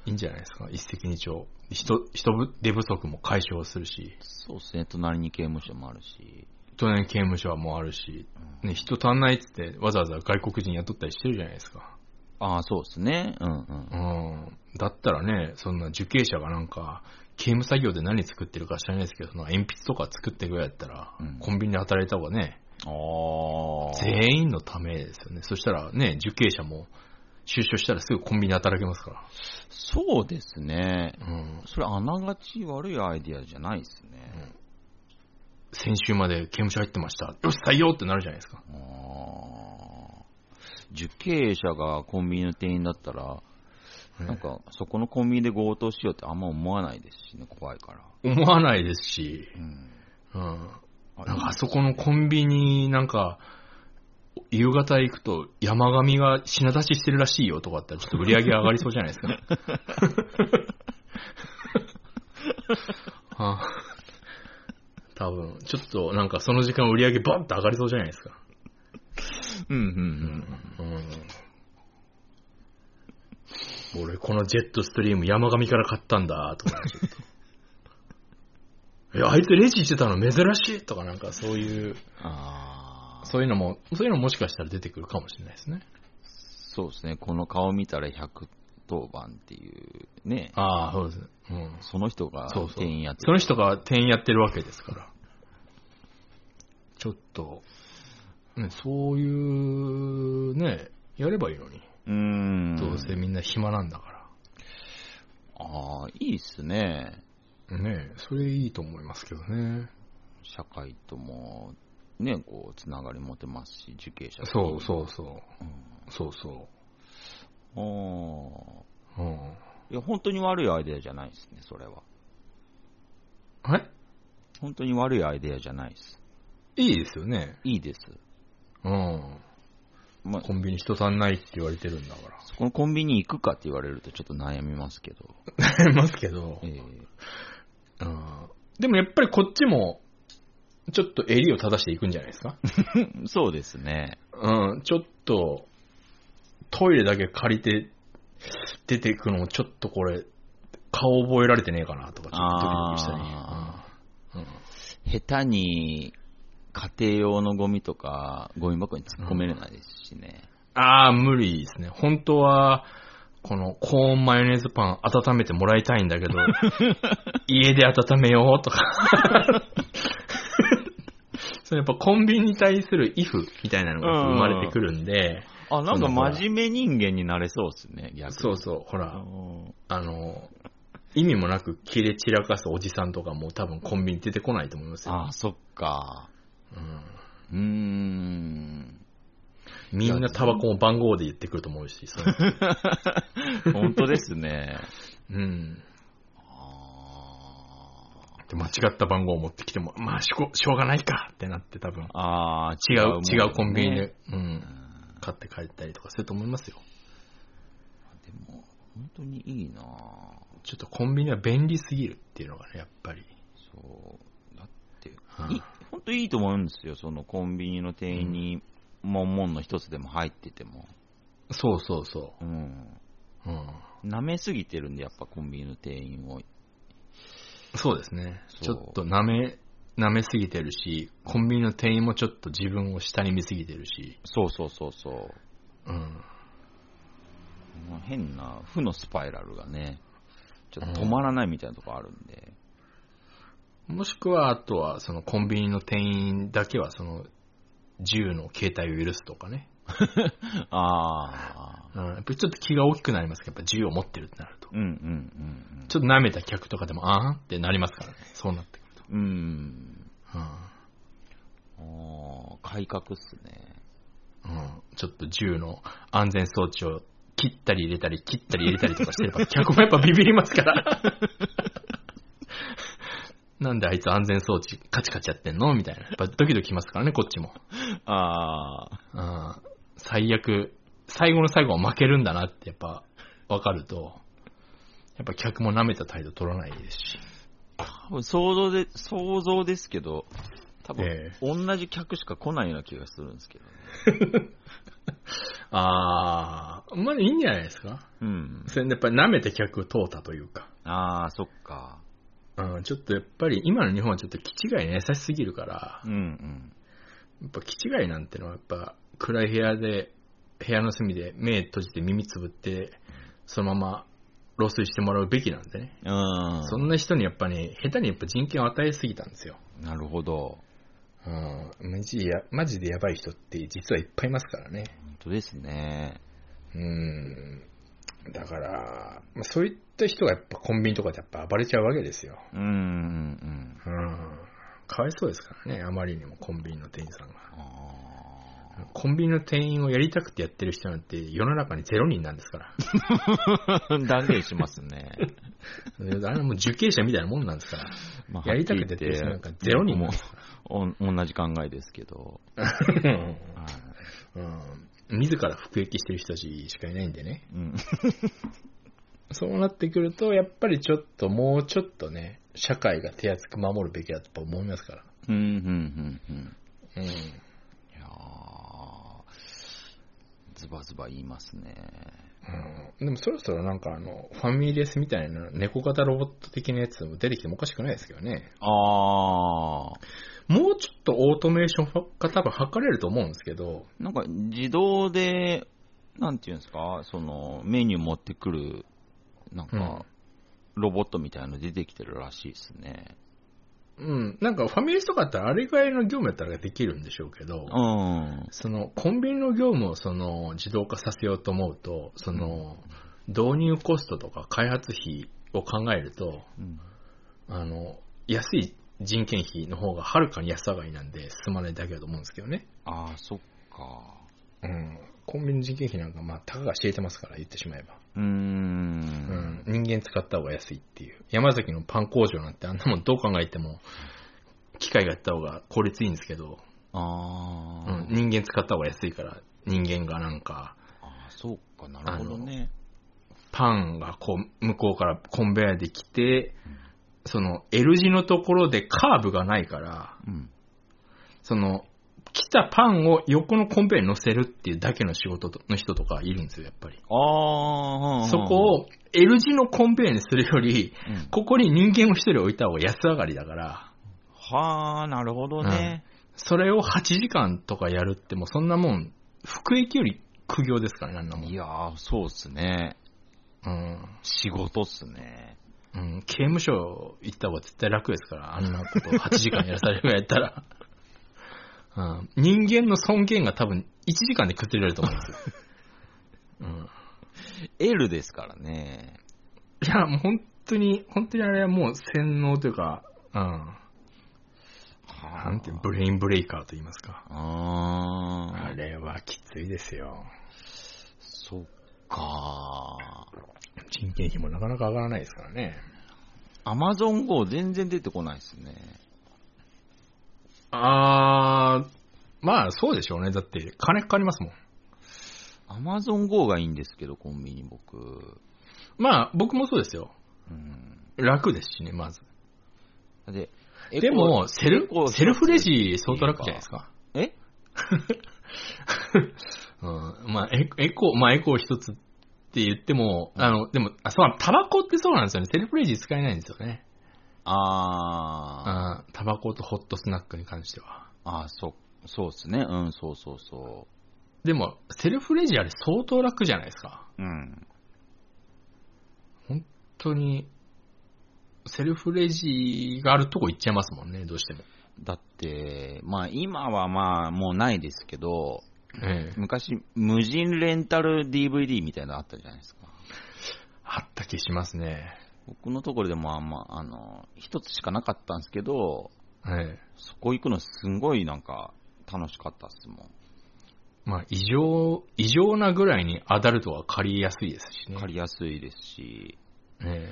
いいんじゃないですか、一石二鳥。人、人手不足も解消するし、そうですね、隣に刑務所もあるし。隣に刑務所はもうあるし、ね、人足んないっつってわざわざ外国人雇ったりしてるじゃないですか。ああ、そうですね。うんうん。うん。だったらね、そんな受刑者がなんか、刑務作業で何作ってるか知らないですけど、その鉛筆とか作ってるぐらいだったら、うんコンビニで働いた方がね。全員のためですよね。そしたらね、受刑者も出所したらすぐコンビニで働けますから。そうですね。うん。それあながち悪いアイディアじゃないですね。先週まで刑務所入ってました。よし、採用ってなるじゃないですか。受刑者がコンビニの店員だったら、なんか、そこのコンビニで強盗しようってあんま思わないですしね、怖いから。思わないですし、うん。うん。あなんかあそこのコンビニなんか、夕方行くと山上が品出ししてるらしいよとかあったらちょっと売り上げ上がりそうじゃないですか。は <laughs> あ多分、ちょっとなんかその時間売り上げバンと上がりそうじゃないですか。うんうんうん。俺このジェットストリーム山上から買ったんだとか、ちょっと。いや、あいつレジしてたの珍しいとかなんかそういう、あそういうのも、そういうのももしかしたら出てくるかもしれないですね。そうですね、この顔見たら110番っていうね、ああ、そうです。うん。その人がそうそう。店員やってその人が店員やってるわけですから。ちょっと、ね、そういう、ね、やればいいのに。うーん。どうせみんな暇なんだかああ、いいっすね。ら。ねそれいいと思いますけどね。社会とも、ね、こう、つながり持てますし、受刑者とそうそうそう。うんそうそあーう。うん。いや、本当に悪いアイデアじゃないですね、それは。はい本当に悪いアイデアじゃないです。いいですよね。いいです。うん。まあ、コンビニ人足んないって言われてるんだから。そこのコンビニ行くかって言われるとちょっと悩みますけど。<laughs> ありますけどえ、えうん。でもやっぱりこっちも、ちょっと襟を正していくんじゃないですか？<laughs> そうですね。うん、ちょっと、トイレだけ借りて出ていくのもちょっとこれ、顔覚えられてねえかなとか、ちょっとドキドキしたり。あうんうん下手に家庭用のゴミとか、ゴミ箱に突っ込めれないですしね。ああ、無理ですね。本当は、このコーンマヨネーズパン温めてもらいたいんだけど、<laughs> 家で温めようとか。<laughs> それやっぱコンビニに対するイフみたいなのが生まれてくるんで、あ、なんか真面目人間になれそうですね、逆に。そうそう、ほら、うんあの、意味もなく切れ散らかすおじさんとかも多分コンビニ出てこないと思いますよ。あ、そっか。うんうーん。みんなタバコも番号で言ってくると思うし、その <laughs> 本当ですね。うん。あで間違った番号を持ってきても、まあしょ、しょうがないかってなって多分、ーあー、違う、もん違うコンビニで、う、うんん買って帰ったりとかすると思いますよ。でも、本当にいいなぁちょっとコンビニは便利すぎるっていうのがね、やっぱり。そう。だって、うんい本当いいと思うんですよ。そのコンビニの店員に、門門の一つでも入ってても。そうそうそうん。う。うん。舐めすぎてるんで、やっぱコンビニの店員を。そうですね。ちょっと舐め、舐めすぎてるし、コンビニの店員もちょっと自分を下に見すぎてるし、そうそうそうそう。うん。まあ変な負のスパイラルがね、ちょっと止まらないみたいなとこあるんで。もしくは、あとは、そのコンビニの店員だけは、その、銃の携帯を許すとかね。<laughs> ああ。うん。やっぱりちょっと気が大きくなりますけど、やっぱ銃を持ってるってなると。うんうんうんうん。ちょっと舐めた客とかでも、あーんってなりますからね。そうなってくると。うん。うん。ああ、改革っすね。うん。ちょっと銃の安全装置を切ったり入れたり、切ったり入れたりとかしてれば、客もやっぱビビりますから。<laughs> なんであいつ安全装置カチカチやってんの？みたいな。やっぱドキドキしますからね、こっちも。ああ。うん最悪、最後の最後は負けるんだなってやっぱ分かると、やっぱ客も舐めた態度取らないですし。多分想像で、想像ですけど、多分、え同じ客しか来ないような気がするんですけどね。<laughs> あー、まあいいんじゃないですか。うん。それでやっぱり舐めて客を通ったというか。ああ、そっか。うん、ちょっとやっぱり今の日本はちょっと気違いに優しすぎるから、うんうん。やっぱ気違いなんてのはやっぱ暗い部屋で、部屋の隅で目閉じて耳つぶって、そのまま老衰してもらうべきなんでね。うん。そんな人にやっぱね、下手にやっぱ人権を与えすぎたんですよ。なるほど。うん、マジや、マジでやばい人って実はいっぱいいますからね。本当ですね。うん。だから、まあそういった人がやっぱコンビニとかでやっぱ暴れちゃうわけですよ。うんうん。かわいそうですからね、あまりにもコンビニの店員さんが。あコンビニの店員をやりたくてやってる人なんて世の中にゼロ人なんですから。ー <laughs> 断言しますね。<laughs> あれはもう受刑者みたいなもんなんですから。まやりたくてやってる人なんかゼロ人なんですかお同じ考えですけど。<laughs> うん。自ら服役してる人たちしかいないんでね。うん。<laughs> そうなってくると、やっぱりちょっと、もうちょっとね、社会が手厚く守るべきだと思いますから。うん、うん、うん、うん。うん。いやーズバズバ言いますね。うん、でもそろそろなんかあの、ファミレスみたいな猫型ロボット的なやつも出てきてもおかしくないですけどね。あー。もうちょっとオートメーションが多分測れると思うんですけど、なんか自動で、なんていうんですか、そのメニュー持ってくる、なんか、ロボットみたいなの出てきてるらしいですね。うん、なんかファミレスとかだったらあれぐらいの業務やったらできるんでしょうけど、うん。そのコンビニの業務をその自動化させようと思うと、その導入コストとか開発費を考えると、うん。あの、安い人件費の方がはるかに安上がりなんで進まないだけだと思うんですけどね。ああ、そっか。うん。コンビニの人件費なんかまあ、たかが知れてますから言ってしまえば。うー。うんん。人間使った方が安いっていう。山崎のパン工場なんてあんなもんどう考えても、機械がやった方が効率いいんですけど、ああ、うん、人間使った方が安いから、人間がなんか、ああ、そうか、なるほどね。パンがこう、向こうからコンベヤーで来て、その L 字のところでカーブがないから、うん。その、来たパンを横のコンベヤーに乗せるっていうだけの仕事の人とかいるんですよ、やっぱり。ああ、そこを L 字のコンベヤーにするより、うん、ここに人間を一人置いた方が安上がりだから、はあ、なるほどね。それを8時間とかやるってもうそんなもん、服役より苦行ですからね、あんなもん。いやー、そうっすね。うん。仕事っすね。うん、刑務所行った方が絶対楽ですから、あんなこと8時間やらされるぐらいやったら。<laughs> うん、人間の尊厳が多分1時間で崩れると思うんですよ。<laughs> うん、L ですからね。いや、もう本当に、本当にあれはもう洗脳というか、うん、はなんてブレインブレイカーと言いますか。あーあれはきついですよ。そっか人件費もなかなか上がらないですからね。アマゾン GO 全然出てこないですね。あー、まあそうでしょうね。だって金かかりますもん。アマゾン GO がいいんですけど、コンビニ僕。まあ僕もそうですよ。うん。楽ですしね、まず。で、でも、セルエコ、セルフレジ相当楽じゃないですか。え？<laughs> うん、まあ、エエコ、まあ、エコ一つって言っても、あの、でも、あ、そう、タバコってそうなんですよね。セルフレジ使えないんですよね。あうん、タバコとホットスナックに関しては。ー、あー、そ、そうっすね。うん、そうそうそでも、セルフレジあれ相当楽じゃないですか。う。うん。本当に、セルフレジがあるとこ行っちゃいますもんね、どうしても。だって、まあ今はまあもうないですけど、ええ。昔、無人レンタル DVD みたいなのあったじゃないですか。あった気しますね。僕のところでもまあまあ、あの、一つしかなかったんですけど、ええ。そこ行くのすんごいなんか楽しかったっすもん。まあ、異常、異常なぐらいにアダルトは借りやすいですしね。借りやすいですし、え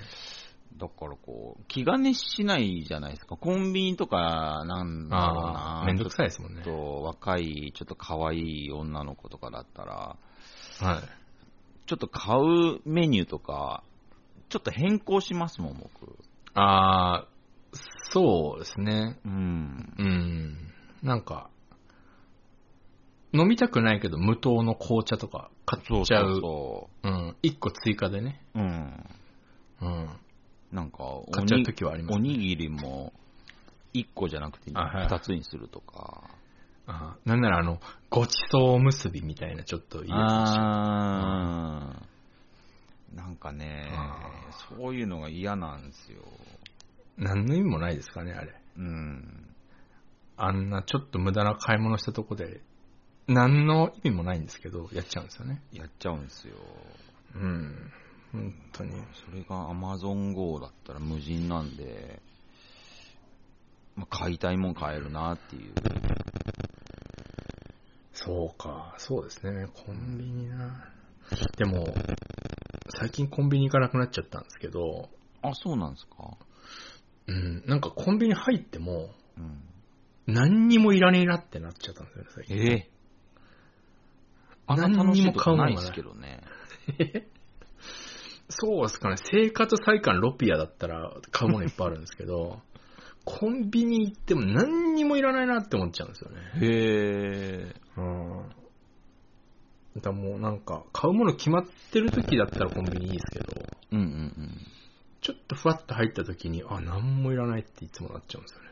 だからこう、気兼ねしないじゃないですか。コンビニとかなんえ。だろうな。めんどくさいですもんね。ちょっと若い、ちょっと可愛い女の子とかだったら、はい。ちょっと買うメニューとか、ちょっと変更しますもん、僕。ああ、そうですね。うん。うん。なんか、飲みたくないけど無糖の紅茶とか買っちゃう。そううん。一個追加でね。そううん。うん。なんか、お買っちゃう時はありますねおにぎりも、1個じゃなくてあはい2つにするとか。あなんならあの、ごちそう結びみたいなちょっといいやあーなんかねあ、そういうのが嫌なんですよ。つ。何の意味もないですかね、あれ。うん。あんなちょっと無駄な買い物したとこで、何の意味もないんですけど、やっちゃうんですよね。やっちゃうんですよ。うん。本当に。それが Amazon Go だったら無人なんで、まあ、買いたいもん買えるなっていう。そうか、そうですね。コンビニな。でも、最近コンビニ行かなくなっちゃったんですけど、あ、そうなんですかうん、なんかコンビニ入っても、うん。何にもいらねえなってなっちゃったんですよね、最近。ええあんな楽しいことないです何けどね。<laughs> そうですかね、生活再感ロピアだったら買うものいっぱいあるんですけど、<laughs> コンビニ行っても何にもいらないなって思っちゃうんですよね。へえ。うん。だもうなんか、買うもの決まってる時だったらコンビニいいですけど、うんうんうん。ちょっとふわっと入った時に、あ、何もいらないっていつもなっちゃうんですよね。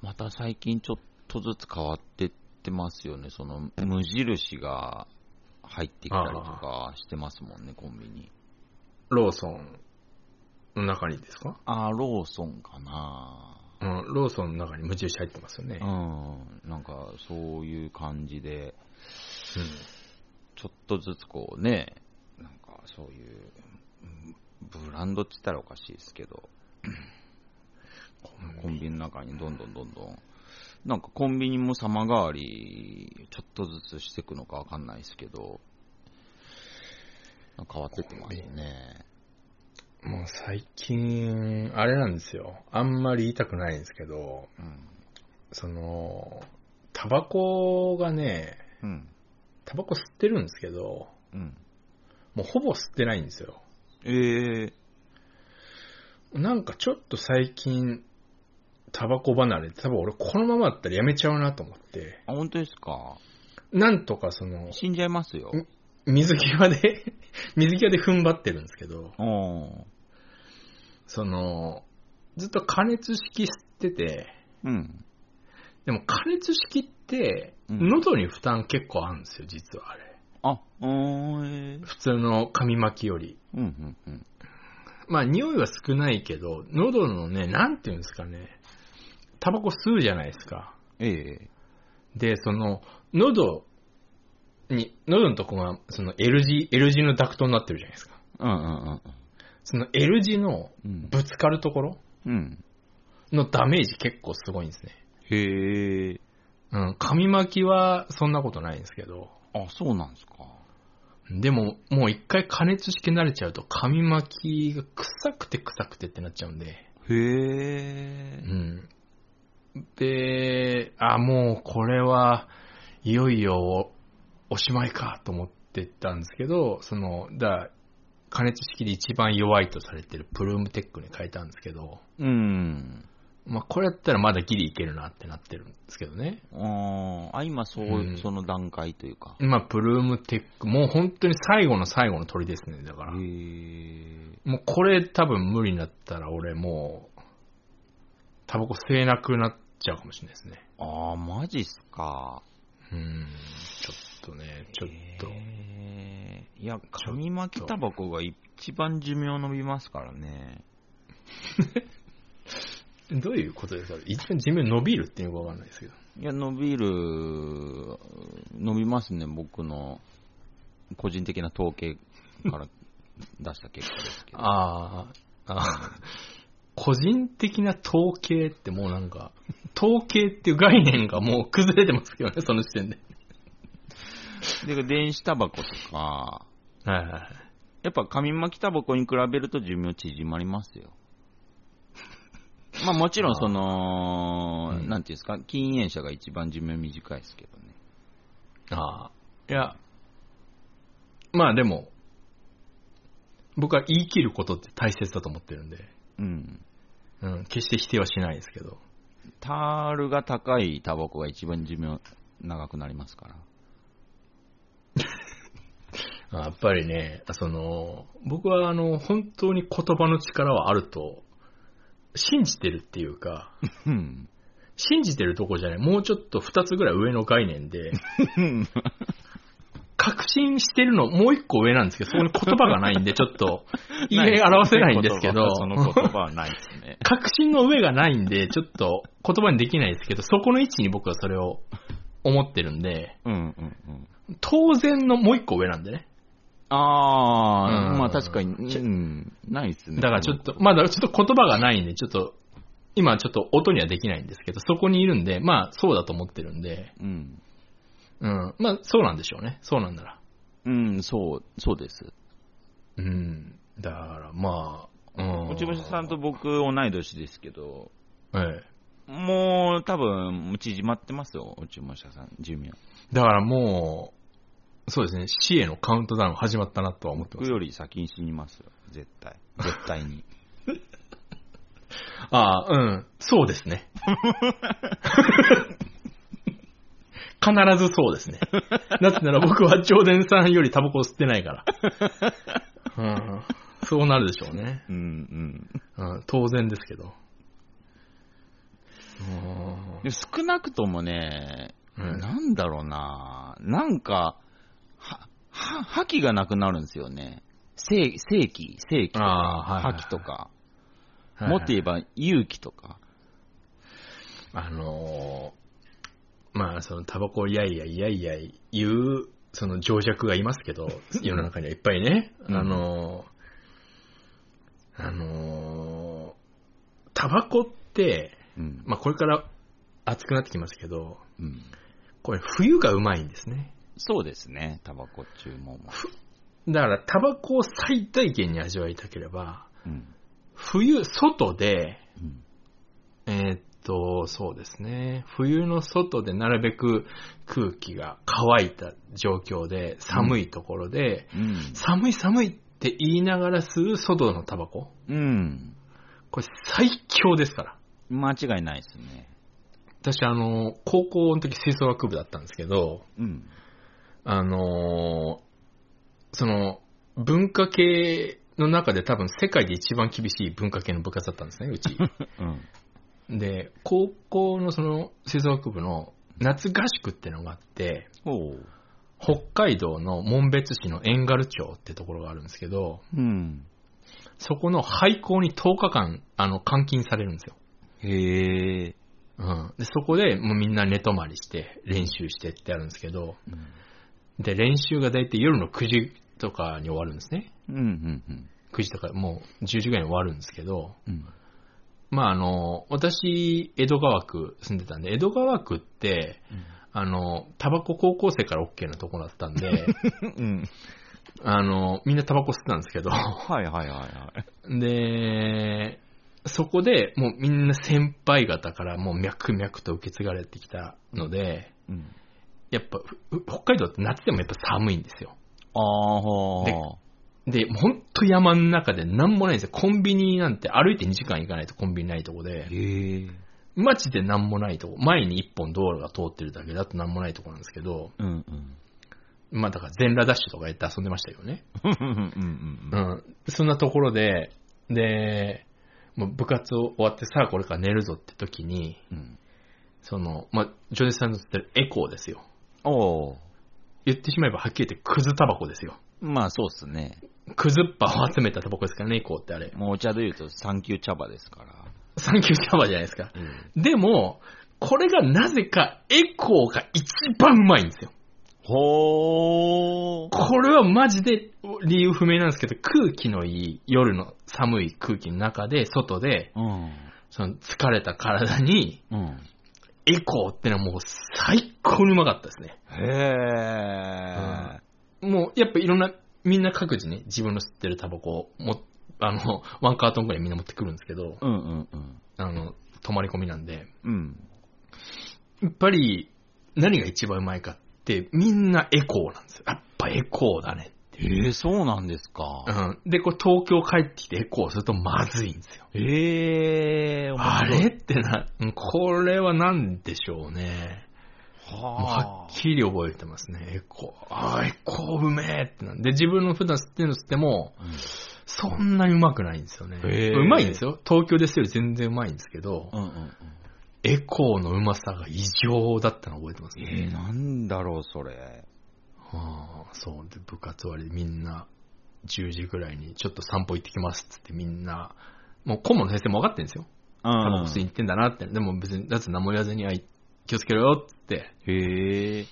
また最近ちょっとずつ変わってってますよね。その無印が入ってきたりとかしてますもんね、コンビニ。ローソンの中にですか？あー、ローソンかな。うん、ローソンの中に無印入ってますよね。うん。なんか、そういう感じで、うん。ちょっとずつこうね、なんかそういう、うんブランドって言ったらおかしいですけど、コンビニ。の中にどんどんどんどん、なんかコンビニも様変わり、ちょっとずつしていくのかわかんないですけど、変わってってますね。もう最近、あれなんですよ。あんまり言いたくないんですけど、うん。その、タバコがね、うん。タバコ吸ってるんですけど、うん。もうほぼ吸ってないんですよ。ええなんかちょっと最近、タバコ離れて、多分俺このままだったらやめちゃうなと思って、あ、本当ですか？なんとかその、死んじゃいますよ。水際で、<laughs> 水際で踏ん張ってるんですけど、うん。その、ずっと加熱式吸ってて、うん。でも加熱式って、うん喉に負担結構あるんですよ、実はあれ。あ、えー普通の紙巻きより。うん、うん、うん。まあ、匂いは少ないけど、喉のね、なんていうんですかね、タバコ吸うじゃないですか。ええで、その、喉に、喉のとこが、その L 字、L 字のダクトになってるじゃないですか。うん、うん、その L 字のうん。ぶつかるところうん。のダメージ結構すごいんですね。へえ。うん、紙巻きはそんなことないんですけど、あ、そうなんですか。でも、もう一回加熱式慣れちゃうと、紙巻きが臭くて臭くてってなっちゃうんで、へえう。ん。で、あ、もうこれはいよいよおおしまいかと思ってたんですけど、その、だ加熱式で一番弱いとされてるプルームテックに変えたんですけど、うん。まあこれやったらまだギリいけるなってなってるんですけどね。あーあ、今そう、うんその段階というか。まあプルームテック、もう本当に最後の最後の鳥ですね、だから。へえ。もうこれ多分無理になったら俺もう、タバコ吸えなくなっちゃうかもしれないですね。ああ、マジっすか。うん、とね、ちょっと。へーいや、紙巻きタバコが一番寿命伸びますからね。<laughs> どういうことですか？一番寿命伸びるっていうのがわかんないですけど。いや、伸びる、伸びますね、僕の個人的な統計から出した結果ですけど。<laughs> ああ、あー個人的な統計ってもうなんか、統計っていう概念がもう崩れてますけどね、その時点で。<laughs> で、電子タバコとか、はいはいはい。やっぱ紙巻きタバコに比べると寿命縮まりますよ。まあもちろん <laughs> その、うんなんていうんですか、禁煙者が一番寿命短いですけどね。ああ、いや、まあでも、僕は言い切ることって大切だと思ってるんで、うん。うん、決して否定はしないですけど。タールが高いタバコが一番寿命長くなりますから。あやっぱりね、その、僕はあの、本当に言葉の力はあると、信じてるっていうか、うん。信じてるとこじゃない、もうちょっと二つぐらい上の概念で、確信してるのもう一個上なんですけど、そこに言葉がないんで、ちょっと、言い表せないんですけど、その言葉はないですね。<laughs> 確信の上がないんで、ちょっと言葉にできないですけど、そこの位置に僕はそれを思ってるんで、うんうんうん。当然のもう一個上なんでね。ああ、うんまあ確かに、うん、ないっすね。だからちょっと、まだちょっと言葉がないんで、ちょっと、今ちょっと音にはできないんですけど、そこにいるんで、まあそうだと思ってるんで、うん。うん、まあそうなんでしょうね。そうなんなら。うん、そう、そうです。うん。だからまあ、うん。内星さんと僕同い年ですけど、ええ。もう多分縮まってますよ、内星さん、寿命。だからもう、そうですね、死へのカウントダウン始まったなとは思ってます。僕より先に死にますよ、絶対。絶対に。ああ、うん、そうですね。必ずそうですね。なぜなら僕は上田さんよりタバコを吸ってないから。うん、そうなるでしょうね。うんうん。うん、当然ですけど。少なくともね、うんなんだろうな、なんか、は、は、覇気がなくなるんですよね。正、正気、正気とか、はいはいはい覇気とか、はいはいもっと言えば勇気とか。あのーまあ、その、タバコをいやいやいやいや言う、その情弱がいますけど、<laughs> 世の中にはいっぱいね。うんあのーあのータバコって、うん。まあ、これから熱くなってきますけど、うん。これ冬がうまいんですね。そうですね、タバコ注文も。だから、タバコを最大限に味わいたければ、うん。冬、外で、うん。えーっと、そうですね。冬の外でなるべく空気が乾いた状況で、寒いところで、うん。寒い寒いって言いながら吸う外のタバコ。うん。これ最強ですから。間違いないですね。私、あの、高校の時吹奏楽部だったんですけど、うん。あのーその、文化系の中で多分世界で一番厳しい文化系の部活だったんですね、うち。<laughs> うん。で、高校のその吹奏楽部の夏合宿ってのがあって。北海道の紋別市の遠軽町ってところがあるんですけど、うん。そこの廃校に10日間、あの、監禁されるんですよ。へえ。うん。で、そこでもうみんな寝泊まりして練習してってやるんですけど、で、練習が大体夜の9時とかに終わるんですね。うん、うん、うん。9時とかもう10時ぐらいに終わるんですけど、うん。まああの、私、江戸川区住んでたんで、江戸川区って、あの、タバコ高校生から OK なとこだったんで、<laughs> うん。あの、みんなタバコ吸ってたんですけど、はいはいはいはい。で、そこでもうみんな先輩方からもう脈々と受け継がれてきたので、うん。やっぱ、ふ北海道って夏でもやっぱ寒いんですよ。ああ、ほで、ほんと山の中でなんもないんですよ。コンビニなんて歩いて2時間行かないとコンビニないとこで、へえ。マジでなんもないとこ。前に1本道路が通ってるだけだとなんもないとこなんですけど、うんうん。まあだから全裸ダッシュとかやって遊んでましたよね。<laughs> うんうんう。ん。そんなところで、で、もう部活を終わってさあこれから寝るぞって時に、うん。その、まあ、ジョネスさんの言ってるエコーですよ。おお。言ってしまえばはっきり言ってクズタバコですよ。まあそうっすね。クズっぱを集めたタバコですからね、エコーってあれ。もうお茶で言うと三級茶葉ですから。サンキュー茶葉じゃないですか。でも、これがなぜかエコーが一番うまいんですよ。ほー。これはマジで理由不明なんですけど、空気のいい夜の寒い空気の中で、外で、うん。その疲れた体に、うん。エコーってのはもう最高にうまかったですね。へえ。もうやっぱいろんな、みんな各自ね、自分の吸ってるタバコをも、あの、<laughs> ワンカートンぐらいみんな持ってくるんですけど、うんうんうん。あの、泊まり込みなんで、うん。やっぱり何が一番うまいかって、みんなエコーなんですよ。やっぱエコーだね。ええ、そうなんですか。うん。で、これ東京帰ってきてエコーするとまずいんですよ。ええ、面あれってな、うんこれは何でしょうね。ははっきり覚えてますね、エコー。ああ、エコーうめえってなんで、自分の普段吸ってるの吸っても、あ。そんなにうまくないんですよね。うまいんですよ。東京ですより全然うまいんですけど、うんうんうん。エコーのうまさが異常だったの覚えてますね。ええ、なんだろう、それ。はあ、そう。で、部活終わりでみんな、10時ぐらいにちょっと散歩行ってきますっつってみんな、もう顧問の先生も分かってるんですよ。うタバコ吸いに行ってんだなって。でも別に、だって何も言わずに、あい気をつけろよっつって。へえ。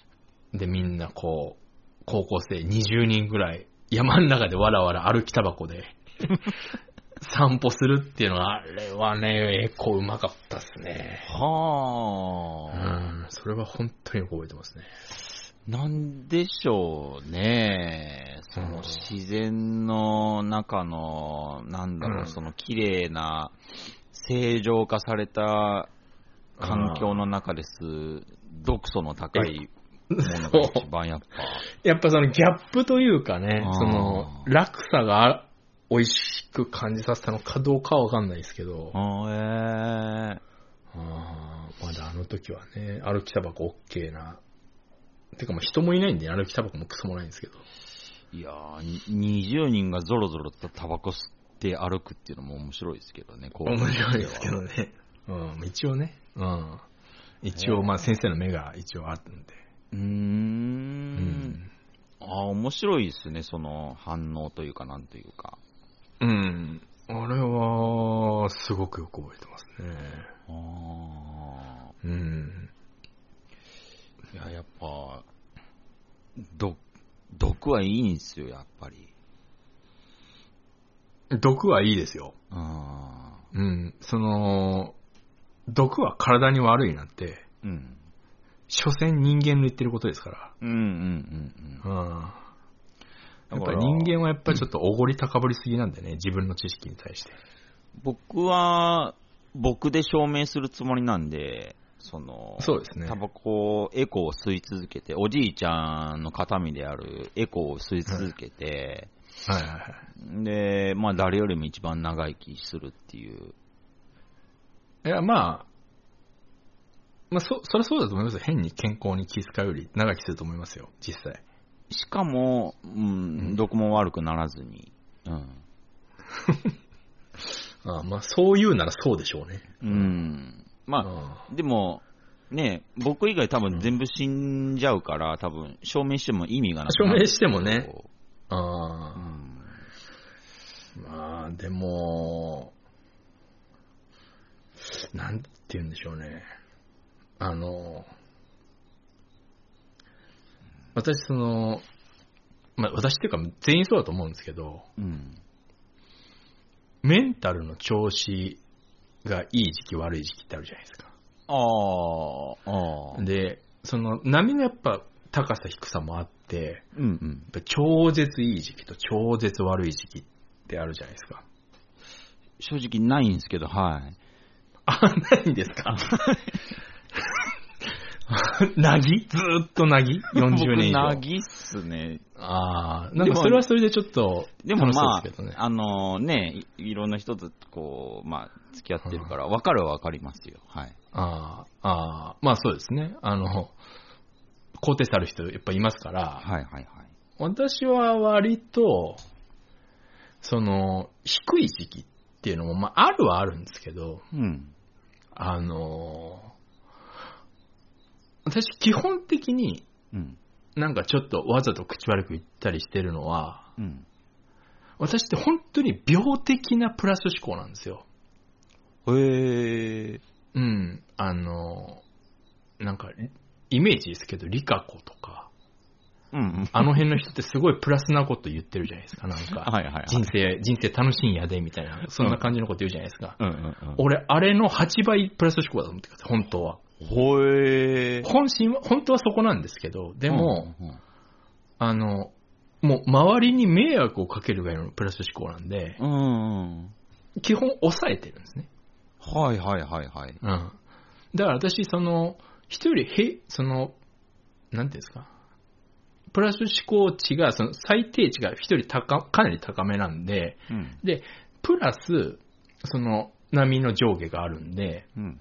で、みんなこう、高校生20人ぐらい、山の中でわらわら歩きタバコで、<laughs> 散歩するっていうのは、あれはね、エコうまかったっすね。うはあ。ん、それは本当に覚えてますね。なんでしょうね。その自然の中の、なんだろう、うんその綺麗な、正常化された環境の中です、毒素の高いものが一番やっぱ。やっぱそのギャップというかねその落差が美味しく感じさせたのかどうかはわかんないですけど、あえあーまだあの時はね、歩きタバコ OK な。てかもう人もいないんで歩きタバコもクソもないんですけど。ーいやー、に20人がゾロゾロとタバコ吸って歩くっていうのも面白いですけどね、こう面白いですけどね。うん、一応ね。うん。一応、まあ先生の目が一応あったんで。うー。うんん。ああ、面白いですね、その反応というか、なんというか。うん。あれは、すごくよく覚えてますね。ああ。うん。いや、やっぱ、毒、毒はいいんですよ、やっぱり。毒はいいですよ。うん。その、毒は体に悪いなんて、うん。所詮人間の言ってることですから。うんうんうんうん。うん。やっぱ人間はやっぱりちょっとおごり高ぶりすぎなんでね、自分の知識に対して。僕は、僕で証明するつもりなんで、その、そうですねタバコ、エコを吸い続けて、おじいちゃんの形見であるエコを吸い続けて、はいはいはい。で、まあ誰よりも一番長生きするっていう。いや、まあ、まあ、そ、そりゃそうだと思いますよ。変に健康に気遣うより長生きすると思いますよ、実際。しかも、うん、どこも悪くならずに。うん。<laughs> ああまあ、そう言うならそうでしょうね。うん。まああ、でも、ね、僕以外多分全部死んじゃうから、多分証明しても意味がなくなる証明してもね。あうあ、ん。まあ、でも、なんて言うんでしょうね。あの、私、その、まあ、私っていうか全員そうだと思うんですけど、うん。メンタルの調子がいい時期悪い時期ってあるじゃないですか。ああ、ああ。で、その波のやっぱ高さ低さもあって、うんうん。超絶いい時期と超絶悪い時期ってあるじゃないですか。正直ないんですけど、はい。あ、ないんですか？<laughs> なぎ？ずーっとなぎ ?40 年以上。僕、なぎっすね。ああ、なんでもかそれはそれでちょっとでもまあですけどね、あのね、いいろんな人とこう、まあ、付き合ってるから、わかるはわかりますよ。はい。ああ、ああ、まあそうですね。あの、肯定される人やっぱいますから、はいはいはい。私は割と、その、低い時期っていうのも、まああるはあるんですけど、うん。あの、私基本的にうん。なんかちょっとわざと口悪く言ったりしてるのは、うん。私って本当に病的なプラス思考なんですよ。へえ。うん。あの、なんか、イメージですけど、リカ子とか、うんうん。あの辺の人ってすごいプラスなこと言ってるじゃないですか、なんか。<laughs> はいはいはい。人生、人生楽しいんやで、みたいな、そんな感じのこと言うじゃないですか。うんうんうん。俺、あれの8倍プラス思考だと思ってください、本当は。ほえー。本心は、本当はそこなんですけど、でも、うんうんあの、もう周りに迷惑をかけるぐらいのプラス思考なんで、うん。基本抑えてるんですね。はいはいはいはい。うん。だから私、その、人よりへ、その、なんていうんですか、プラス思考値が、その最低値が一人高、かなり高めなんで、うん。で、プラス、その、波の上下があるんで、うん。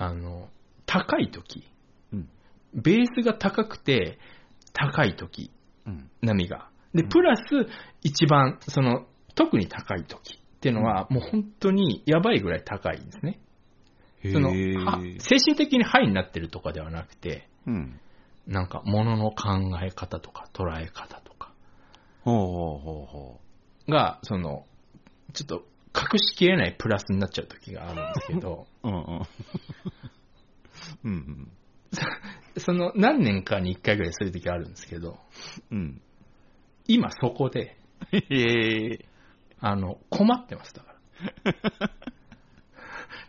あの、高い時、うん。ベースが高くて、高い時、うん。波が。で、うん。プラス、一番、その、特に高い時。っていうのは、もう本当にやばいぐらい高いんですね。へその、精神的にハイになってるとかではなくて、うん。なんか、物の考え方とか、捉え方とか。ほうほうほうほが、その、ちょっと、隠しきれないプラスになっちゃう時があるんですけど、う。<laughs> うんうん。うんその、何年かに一回ぐらいそういう時あるんですけど、うん。今そこで、うん。へえ。あの、困ってます、だか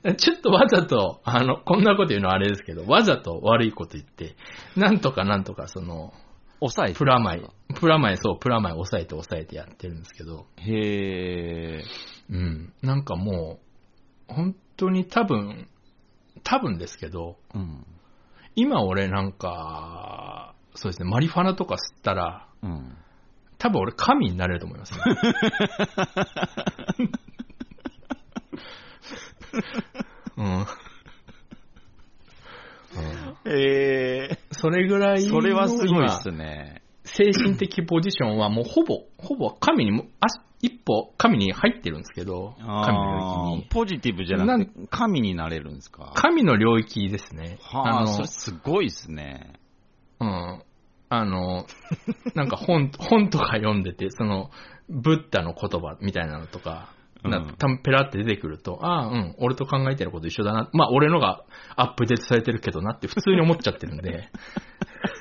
ら。<laughs> ちょっとわざと、あの、こんなこと言うのはあれですけど、わざと悪いこと言って、なんとかなんとかその、抑えてプラマイ、プラマイ、そう、プラマイ抑えて抑えてやってるんですけど、へえ。うん、なんかもう、本当に多分、多分ですけど、うん。今俺なんか、そうですね、マリファナとか吸ったら、うん。多分俺神になれると思いますね。<laughs> うん。うんへえ。それぐらいのそれはすごいっ今すね。精神的ポジションはもうほぼ、ほぼ神にも、あ一歩神に入ってるんですけど、神の領域に。ポジティブじゃなくて、神になれるんですか？神の領域ですね。はあ、それすごいですね。うん。あの、<laughs> なんか本、本とか読んでて、その、ブッダの言葉みたいなのとか、なたペラって出てくると、ああ、うん、俺と考えてること一緒だな。まあ、俺のがアップデートされてるけどなって普通に思っちゃってるんで。<laughs>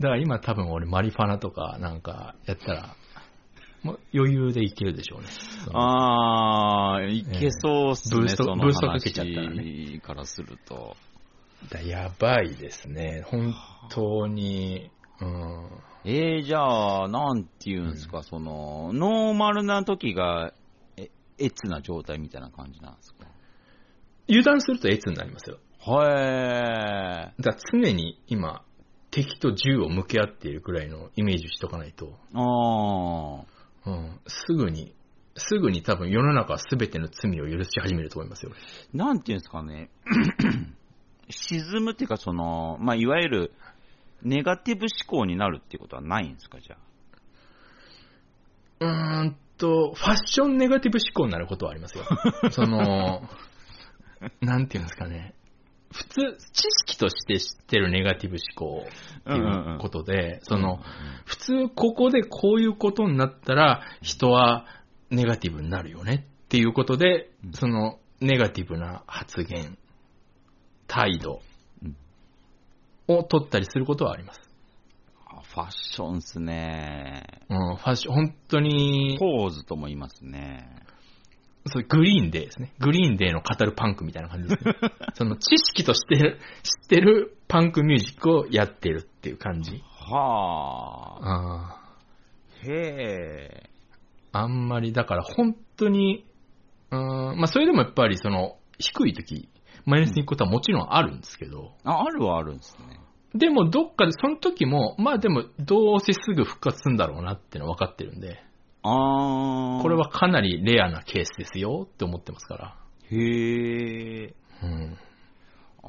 だから今多分俺マリファナとかなんかやったら、もう余裕でいけるでしょうね。ああ、いけそうっすね、ブーストブーストかけちゃったらね話からすると。だやばいですね。本当に。うん。えー、じゃあ、なんていうんですか、その、ノーマルな時が、え、エッチな状態みたいな感じなんですか？油断するとエツになりますよ。はだから常に今、敵と銃を向け合っているくらいのイメージしとかないと、い。あうん、すぐに、すぐに多分世の中は全ての罪を許し始めると思いますよ。ー、なんていうんですかね、<clears throat> 沈むっていうか、その、まあ、いわゆる、ネガティブ思考になるっていうことはないんですか、じゃあ？うーんと、ファッションネガティブ思考になることはありますよ。その、<laughs> なんていうんですかね。普通、知識として知ってるネガティブ思考っていうことで、その、普通ここでこういうことになったら人はネガティブになるよねっていうことでうん、そのネガティブな発言、態度うんを取ったりすることはあります。あファッションっすね。うん、ファッション、本当に、ポーズとも言いますね。そうグリーンデーですね。グリーンデーの語るパンクみたいな感じですね。<laughs> その知識として知ってるパンクミュージックをやってるっていう感じ。はあ。あへえ。ああんまり、だから本当に、うーん、まあそれでもやっぱりその低い時、マイナスに行くことはもちろんあるんですけど、あ、あるはあるんですね。でもどっかでその時も、まあでもどうせすぐ復活するんだろうなっていうのは分かってるんで、あー。これはかなりレアなケースですよって思ってますから。へえ。うん。あ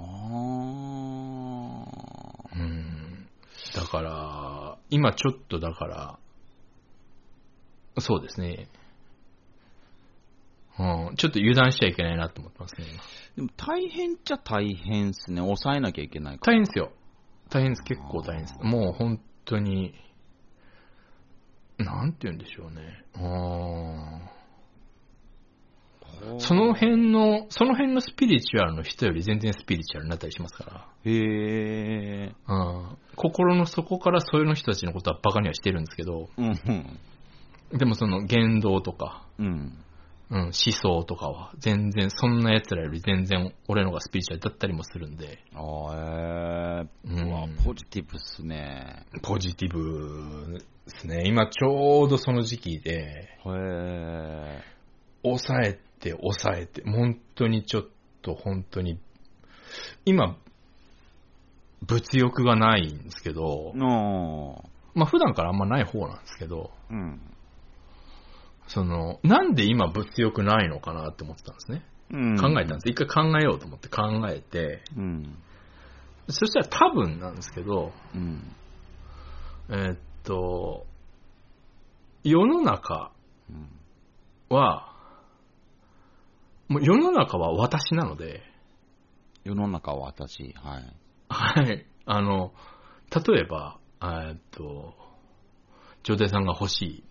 ー。うん。だから、今ちょっとだから、そうですね。うん。ちょっと油断しちゃいけないなと思ってますね、今。でも大変っちゃ大変っすね。抑えなきゃいけないから。大変ですよ。大変です。結構大変です。もう本当に、なんて言うんでしょうね。うん。その辺の、その辺のスピリチュアルの人より全然スピリチュアルになったりしますかへえ。ら。うん。心の底からそういうの人たちのことはバカにはしてるんですけど、うん。でもその言動とか、うん。うん、思想とかは全然、そんな奴らより全然俺のがスピリチュアルだったりもするんで、あー、えー。うんうわ、ポジティブっすね。ポジティブですね。今ちょうどその時期で、へえ。抑えて抑えて、本当にちょっと本当に、今、物欲がないんですけど、のまあ普段からあんまない方なんですけど、うん。その、なんで今物欲ないのかなって思ってたんですね。うん。考えたんです。一回考えようと思って考えて、うん。そしたら多分なんですけど、うん。えーっと、世の中うん。は、もう世の中は私なので、世の中は私、はい。はい。あの、例えば、えーっと、常定さんが欲しい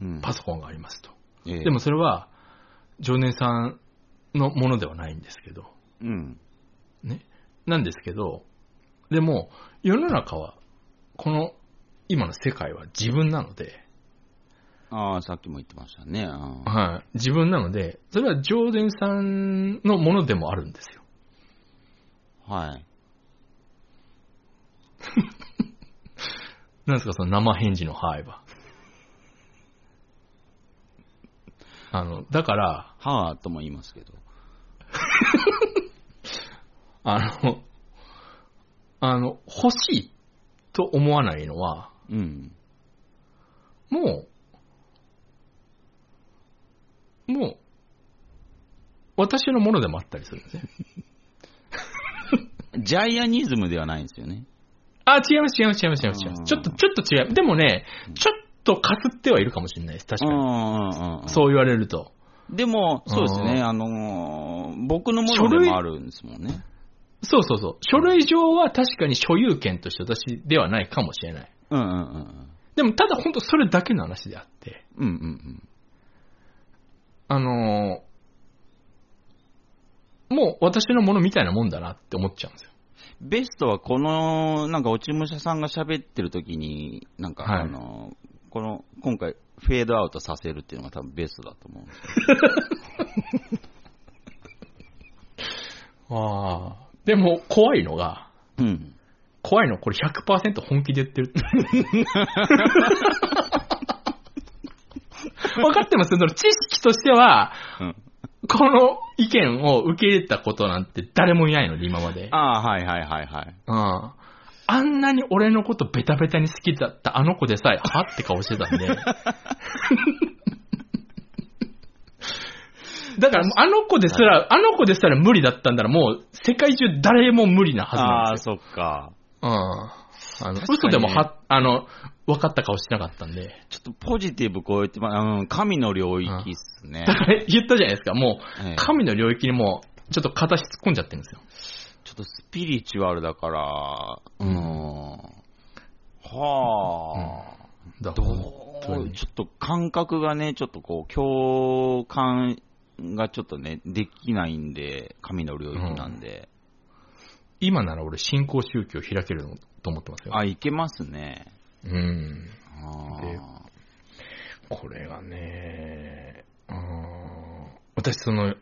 うんパソコンがありますと。ええでもそれは、常年さんのものではないんですけど、うん。ね。なんですけど、でも、世の中は、この、今の世界は自分なので、ああ、さっきも言ってましたね。はい。自分なので、それは常連さんのものでもあるんですよ。はい。<laughs> なんですか、その生返事のハイは。あの、だから、はあとも言いますけど。<laughs> あの、あの、欲しいと思わないのは、うん。もう、もう、私のものでもあったりするんですね。<laughs> ジャイアニズムではないんですよね。あ、違います、違います、違います、違います。ちょっと、ちょっと違う。でもね、ちょっとかすってはいるかもしれないです。確かに。そう言われると。でも、そうですね、うんあのー僕のものでもあるんですもんね。そうそうそう。書類上は確かに所有権として私ではないかもしれない。うんうんうんでもただ本当それだけの話であって、うん。うんうんあのーもう私のものみたいなもんだなって思っちゃうんですよ。うん。ベストはこの、なんか落ち武者さんが喋ってる時に、なんか、はいあのーこの、今回、フェードアウトさせるっていうのが多分ベストだと思うんですよ。<laughs> ああ。でも怖いのが、うん。怖いの？これ100%本気で言ってる。<laughs> 分かってます？よ。その知識としては、うん。この意見を受け入れたことなんて誰もいないので、今まで。ああ、はいはいはいはい。うん。あんなに俺のことベタベタに好きだったあの子でさえ、はって顔してたんで。<laughs> だから、あの子ですら、あの子ですら無理だったんだら、もう、世界中誰も無理なはずああ、なんですよ。そっか。うん。あの、確かに嘘でもは、あの、分かった顔してなかったんで。ちょっとポジティブ超えて、まあ、うん、神の領域っすね。だから言ったじゃないですか、もええう、神の領域にもう、ちょっと片足突っ込んじゃってるんですよ。ちょっとスピリチュアルだから、うん。はあ。だど本当にうちょっと感覚がね、ちょっとこう、共感がちょっとね、できないんで、神の領域なんで。今なら俺、新興宗教開けると思ってますよ。あ、いけますね。うん。あでこれがね、うん私その、引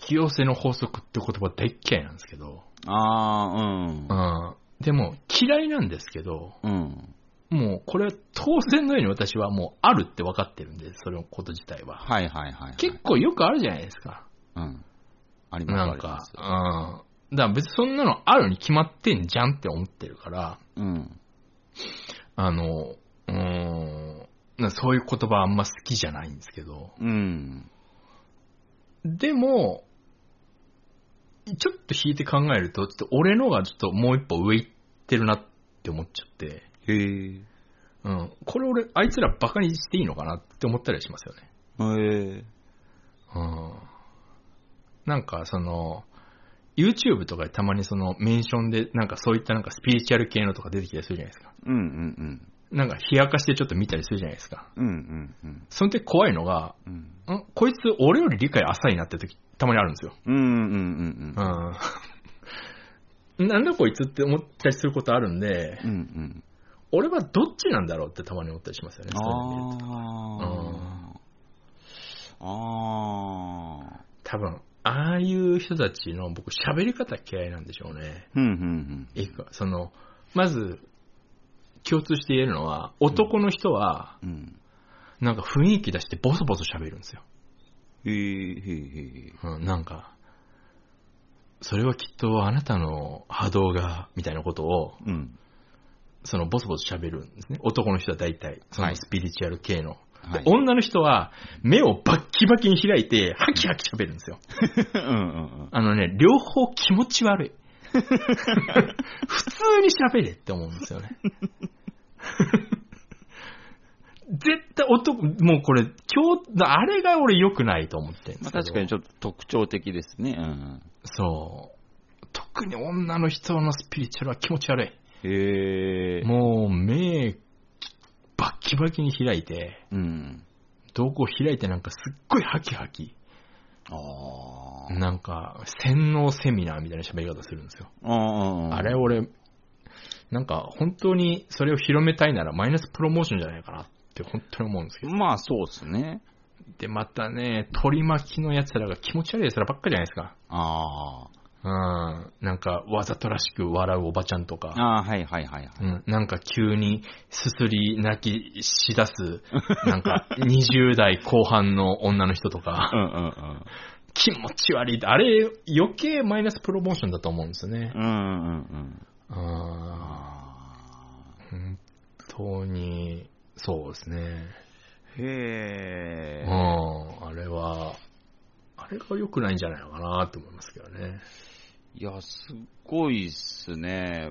き寄せの法則って言葉大っ嫌いなんですけど、あー、うん。でも嫌いなんですけど、うん。うん。もうこれは当然のように私はもうあるって分かってるんで、それのこと自体は。はいはいはい、はい。結構よくあるじゃないですか。うん。ありますなんかあります、うん。だから別にそんなのあるに決まってんじゃんって思ってるから、うん。あの、うーん、なそういう言葉あんま好きじゃないんですけど、うん。でも、ちょっと引いて考えると、ちょっと俺のがちょっともう一歩上行ってるなって思っちゃって、へえ。うん。これ俺、あいつらバカにしていいのかなって思ったりしますよね。へえ。うん。なんかその、YouTube とかでたまにそのメンションでなんかそういったなんかスピリチュアル系のとか出てきたりするじゃないですか。うんうんなんか冷やかしてちょっと見たりするじゃないですか。うん。うんうんうん。その時怖いのが、うん。んこいつ俺より理解浅いなって時たまにあるんですよ。うんうんうんうん。うん。<laughs> なんだこいつって思ったりすることあるんで、うんうん。俺はどっちなんだろうってたまに思ったりしますよね。ああ。ああ。多分、ああいう人たちの僕喋り方嫌いなんでしょうね。うんうんいいかその、まず、共通して言えるのは、男の人は、うん。うん。なんか雰囲気出してボソボソ喋るんですよ。へえへえへえ。うん、なんか、それはきっとあなたの波動が、みたいなことを、うん。そのボソボソ喋るんですね。男の人は大体、そはいのスピリチュアル系の。はいで女の人は、目をバッキバキに開いて、ハキハキ喋るんですよ。<laughs> うんうんうん。あのね、両方気持ち悪い。<laughs> 普通に喋れって思うんですよね。<laughs> 絶対男、もうこれ、今日、あれが俺良くないと思ってるんでますあけど。確かにちょっと特徴的ですね。うん。そう。特に女の人のスピリチュアルは気持ち悪い。へえ。もう目、バッキバキに開いて、うん。瞳孔開いてなんかすっごいハキハキ。ああ。なんか、洗脳セミナーみたいな喋り方するんですよ。ああれ俺、なんか本当にそれを広めたいならマイナスプロモーションじゃないかなって本当に思うんですけど。まあそうですね。で、またね、取り巻きの奴らが気持ち悪い奴らばっかりじゃないですか。ああ。うん。なんかわざとらしく笑うおばちゃんとか。ああ、はいはいはいはい。うん、なんか急にすすり泣きしだす、<laughs> なんか20代後半の女の人とか、うんうんうん。気持ち悪い。あれ余計マイナスプロモーションだと思うんですよね。うんうんうん。本当に、そうですね。ーへうんえ。、あれは、あれが良くないんじゃないのかなと思いますけどね。いや、すごいっすね。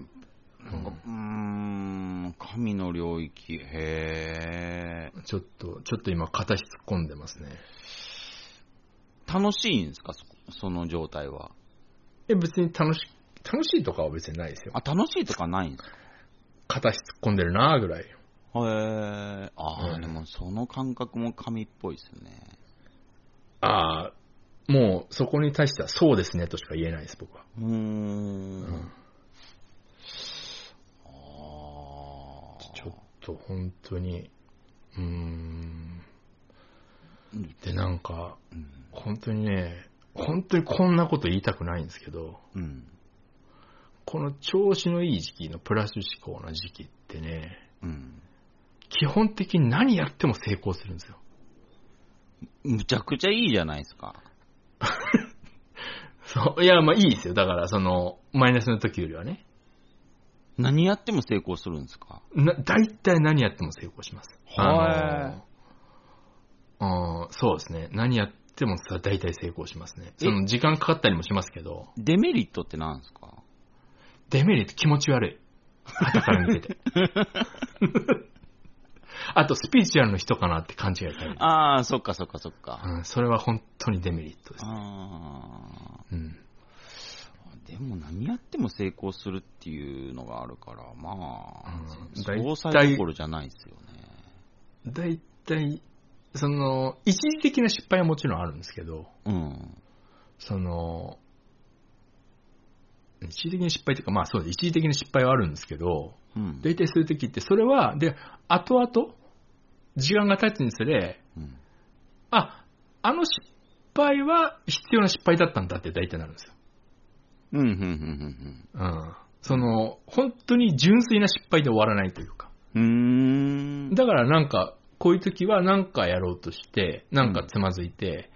うなんか、うーん、神の領域、へえ。ちょっと、ちょっと今、片足突っ込んでますね。楽しいんですか、そその状態は。え、別に楽し、楽しいとかは別にないですよ。あ、楽しいとかないんです片足突っ込んでるなぐらい。かへえ。ああ、うんでもその感覚も神っぽいですね。ああ、もうそこに対してはそうですねとしか言えないです、僕は。うーん。うんあちょっと本当に、うーん。ーで、なんか、うん。本当にね、本当にこんなこと言いたくないんですけど、うん。この調子のいい時期のプラス思考な時期ってね、うん。基本的に何やっても成功するんですよ。むちゃくちゃいいじゃないですか。<laughs> そう。いや、まあいいですよ。だから、その、マイナスの時よりはね。何やっても成功するんですか？な、大体何やっても成功します。はあのうん、そうですね。何やってもさ、大体成功しますね。その、時間かかったりもしますけど、デメリットって何ですか？デメリット気持ち悪い。後から見てて。<laughs> あと、スピリチュアルの人かなって勘違いされる。ああ、そっかそっかそっか。うん、それは本当にデメリットです。あうん。あ、でも何やっても成功するっていうのがあるから、まあ、うん総裁どころじゃないですよね。大体、その、一時的な失敗はもちろんあるんですけど、うん。その、一時的な失敗というか、まあそうです。一時的な失敗はあるんですけど、うん。大体そういう時って、それは、で、後々、時間が経つにつれ、うんあ、あの失敗は必要な失敗だったんだって大体なるんですよ。うん、うん、うん、うん。その、本当に純粋な失敗で終わらないというか。うん。だからなんか、こういう時はなんかやろうとして、なんかつまずいて、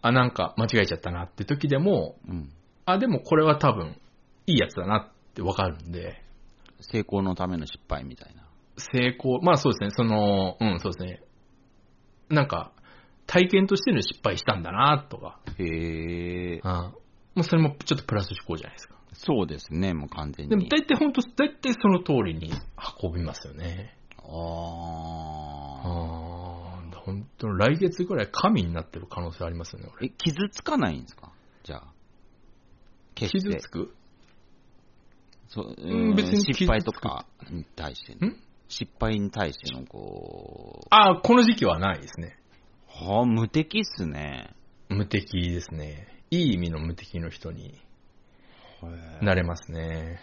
あ、なんか間違えちゃったなって時でも、うん。あ、でもこれは多分、いいやつだなってわかるんで、成功のための失敗みたいな。成功、まあそうですね、その、うん、そうですね。なんか、体験としての失敗したんだなとか、へえ。うん。まあそれもちょっとプラス思考じゃないですか。そうですね、もう完全に。でも大体本当、大体その通りに運びますよね。あああ。あ、本当来月ぐらい神になってる可能性ありますよね、俺。え、傷つかないんですか？じゃあ。傷つく？そう、うん別に失敗とかに対して失敗に対してのこう、ああ、この時期はないですね。はあ、無敵っすね。無敵ですね。いい意味の無敵の人になれますね。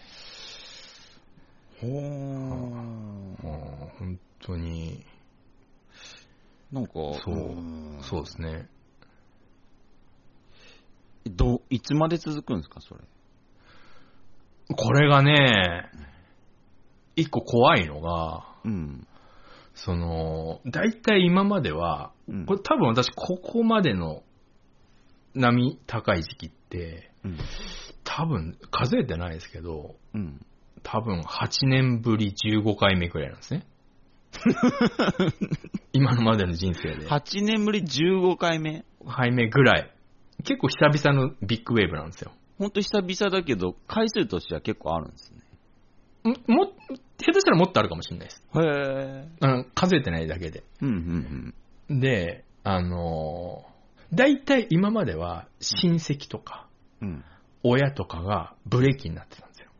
ほーうん本当に、なんか、そううんそうですね。どう、いつまで続くんですか、それ。これがね、一個怖いのが、うん。その、大体今までは、うんこれ多分私ここまでの波高い時期って、うん。多分数えてないですけど、うん。多分8年ぶり15回目くらいなんですね。<laughs> 今のまでの人生で。8年ぶり15回目。回目ぐらい。結構久々のビッグウェーブなんですよ。ほんと久々だけど、回数としては結構あるんですね。んも、下手したらもっとあるかもしれないです。へえ。うん、数えてないだけで。うん、うん、で、あのー大体今までは親戚とかうん。うん。親とかがブレーキになってたんですよ。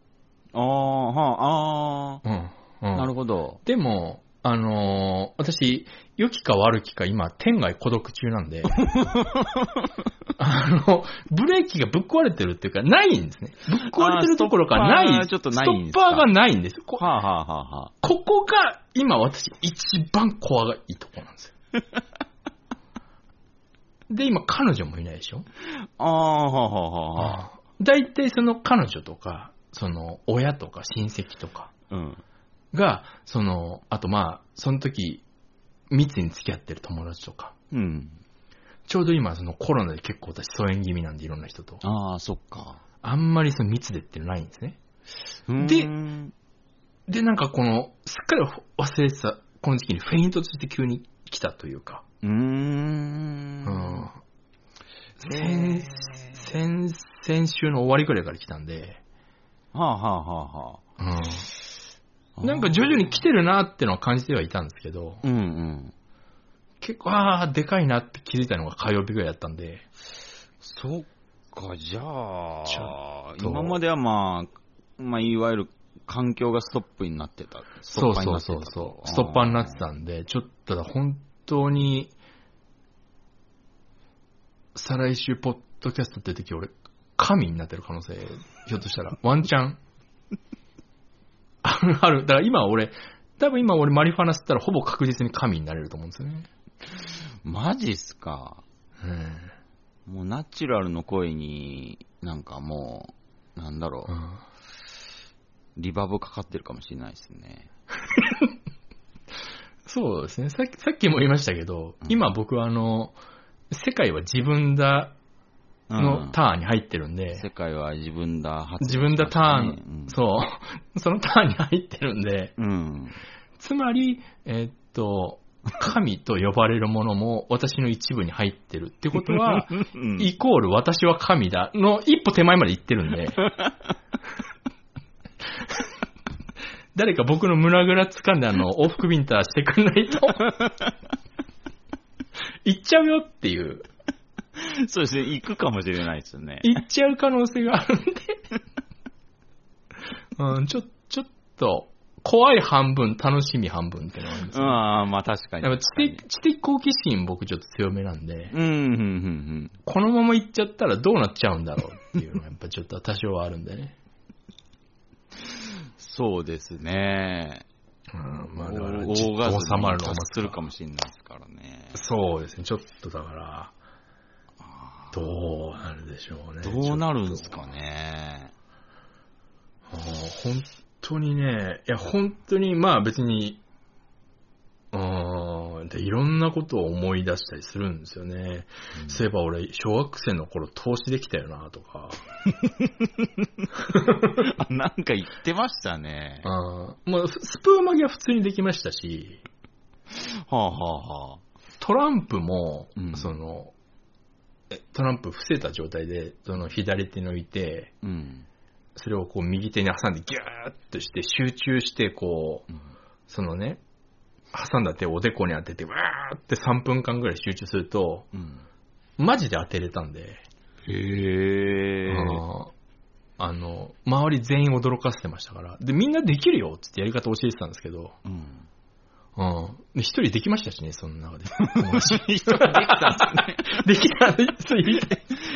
ああ、はあ、あうん。あ、うん、なるほど。でも、あのー私、良きか悪きか今、天外孤独中なんで、<laughs> あの、ブレーキがぶっ壊れてるっていうか、ないんですね。ぶっ壊れてるところがない。ストッパーがないんですか？ストッパーがないんです。こはあ、はあはあはあ、ここが今私一番怖いところなんですよ。<laughs> で、今彼女もいないでしょ？ああ、はあ、はあ、はあ。大体その彼女とか、その親とか親戚とかうん。が、その、あとまあ、その時、密に付き合ってる友達とか、うん。ちょうど今そのコロナで結構私疎遠気味なんでいろんな人と、ああ、そっか。あんまりその密でっていうのないんですね。でで、で、なんかこの、すっかり忘れてた、この時期にフェイントとして急に来たというか、うーん。うん。へ先ー。先先週の終わりくらいから来たんで、はあ、はあはあはあ、うん、なんか徐々に来てるなってのは感じてはいたんですけど、うんうん。結構、ああ、でかいなって気づいたのが火曜日ぐらいだったんで、そっか、じゃあ今まではまあ、まあ、いわゆる環境がストップになってた。ストそうそうッパーになってたと。そうそう、ストッパーになってたんで、ちょっと本当に、再来週、ポッドキャストって時俺、神になってる可能性、ひょっとしたら、ワンチャン、あ <laughs> るある。だから今俺、多分今俺マリファナ吸ったらほぼ確実に神になれると思うんですよね。マジっすか？うん。もうナチュラルの声に、なんかもう、なんだろう、うんリバーブかかってるかもしれないですね。<laughs> そうですね。さっき、さっきも言いましたけど、うん今僕はあの、世界は自分だのターンに入ってるんで、世界は自分だ、発自分だターン、うん。そう、<laughs> そのターンに入ってるんで、うん。つまり、えーっと、神と呼ばれるものも私の一部に入ってるってことは、<laughs> うん。イコール私は神だ。の一歩手前まで行ってるんで、<laughs> 誰か僕の胸ぐら掴んであの、往復ビンターしてくんないと、行っちゃうよっていう、<laughs> そうですね、行くかもしれないですよね。行っちゃう可能性があるんで、<laughs> うん、ちょ、ちょっと、怖い半分、楽しみ半分ってのがあるんですよ。ああ、まあ確かに。やっぱ知的、知的好奇心僕ちょっと強めなんで、うん、うん、うん、このまま行っちゃったらどうなっちゃうんだろうっていうのがやっぱちょっと多少はあるんでね。そうですね。うん、まあ大だから、大じっガスにと収まるのをするかもしれないですからね。そうですね、ちょっとだから、どうなるでしょうね。どうなるんですかね。とあー本当にね、いや、本当に、まあ別に、うーんでいろんなことを思い出したりするんですよね。そういえば俺、小学生の頃投資できたよな、とか。あ <laughs> なんか言ってましたね。はあーまあ、ススプーン曲げは普通にできましたし、あ、はあはあ、トランプも、うんその、えトランプ伏せた状態で、その左手に置いて、うん。それをこう右手に挟んでギューッとして集中してこう、うんそのね、挟んだ手をおでこに当てて、わーって3分間ぐらい集中すると、うん。マジで当てれたんで、へえ。あの、周り全員驚かせてましたから。で、みんなできるよってやり方教えてたんですけど、うん。うん。で、一人できましたしね、その中で。友達人ができたんですね。できた、そうい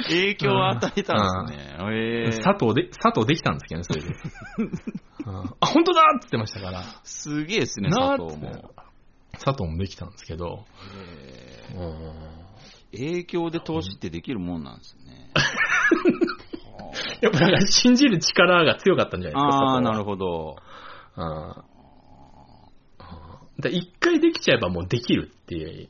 影響を与えたんですね。へえ。佐藤で、佐藤できたんですけどね、それで。うんあ、本当だって言ってましたから。すげえですね、佐藤も。佐藤もできたんですけど。へえうん影響で投資ってできるもんなんですね。<laughs> やっぱなんか信じる力が強かったんじゃないですか、ああ、なるど。ほど。うんで一回できちゃえばもうできるっていう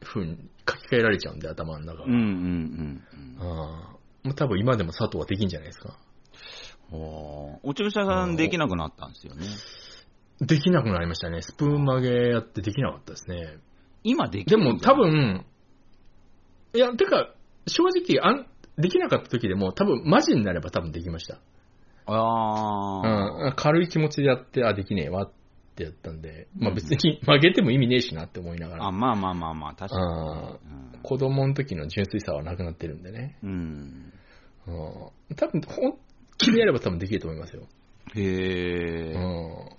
風に書き換えられちゃうんで、頭の中が。うんうんうんうんもう多分今でも佐藤はできんじゃないですか。うん。おお注射さんできなくなったんですよね。できなくなりましたね。スプーン曲げやってできなかったですね。今できでも多分、いや、てか、正直あん、できなかった時でも多分マジになれば多分できました。ああ、うん、軽い気持ちでやって、あ、できねえわってやったんで、まあうん別に曲げても意味ねえしなって思いながら、あ、まあまあまあまあ、確かにあね。子供の時の純粋さはなくなってるんでね。うん。うんうん、多分、本気でやれば多分できると思いますよ。へえ。うん。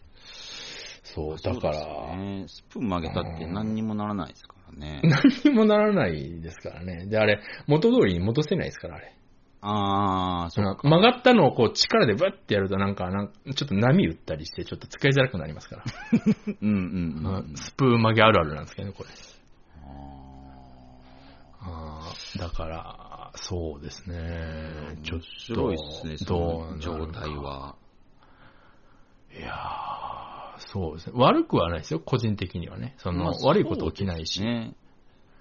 そう、だから、ねスプーン曲げたって何にもならないですからね。<laughs> 何にもならないですからね。で、あれ、元通りに戻せないですから、あれ。ああ、そううん曲がったのをこう力でブッてやるとなんか、なんかちょっと波打ったりして、ちょっと使いづらくなりますから。<laughs> うんうんうんうん。スプーン曲げあるあるなんですけどね、これ。ああーだから、そうですねー。ちょっ面白いですね、と、どそうのなる状か態。は。いやーそうですね。悪くはないですよ、個人的にはね。その、まあ悪いこと起きないし。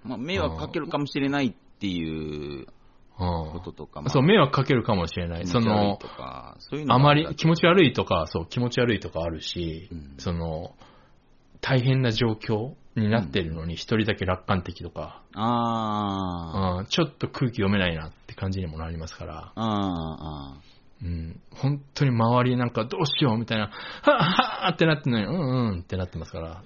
まあ、迷惑かけるかもしれないっていううんこととか、まあそう、迷惑かけるかもしれない。そのそういうのあまりが気持ち悪いとか、そう、気持ち悪いとかあるし、うん。その、大変な状況になってるのに一人だけ楽観的とか、あうん。ちょっと空気読めないなって感じにもなりますから、あ、ああ、うん。本当に周りなんかどうしようみたいな、はぁはぁってなってんのに、うんうんってなってますから。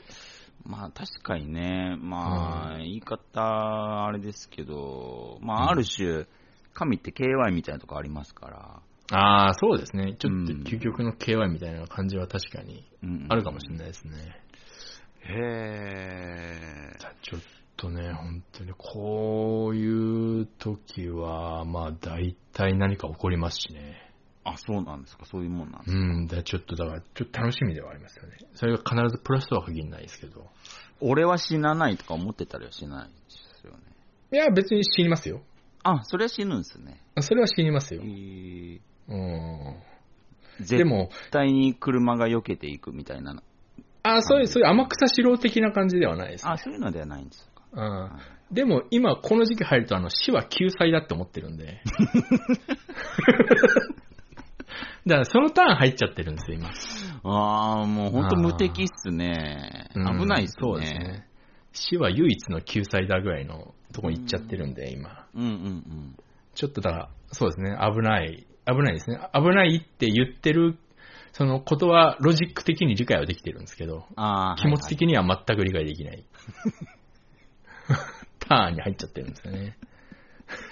まあ確かにね、まあ、言い方あれですけど、まうん。あある種、神って KY みたいなとこありますから、ああ、そうですね。ちょっとうん究極の KY みたいな感じは確かにうんあるかもしれないですね。へえ。じゃあちょっとね、本当にこういう時は、まあ大体何か起こりますしね。あ、そうなんですか、そういうもんなんですか。うん、だちょっとだから、ちょっと楽しみではありますよね。それが必ずプラスとは限らないですけど。俺は死なないとか思ってたりはしないですよね。いや、別に死にますよ。あ、それは死ぬんですね。それは死にますよへ。ーうん。で絶も、対に車が避けていくみたいな。あそういう、そういう天草四郎的な感じではないです、ね。あ、そういうのではないんですか。うん。でも今この時期入るとあの死は救済だって思ってるんで。<laughs> だからそのターン入っちゃってるんですよ、今。ああ、もう本当無敵っすね。うん危ないっすね。そうですね。死は唯一の救済だぐらいのとこに行っちゃってるんで、今。うんうんうん。ちょっとだから、そうですね、危ない。危ないですね。危ないって言ってる、そのことはロジック的に理解はできてるんですけど、ああ、気持ち的には全く理解できない。<laughs> ターンに入っちゃってるんですよね。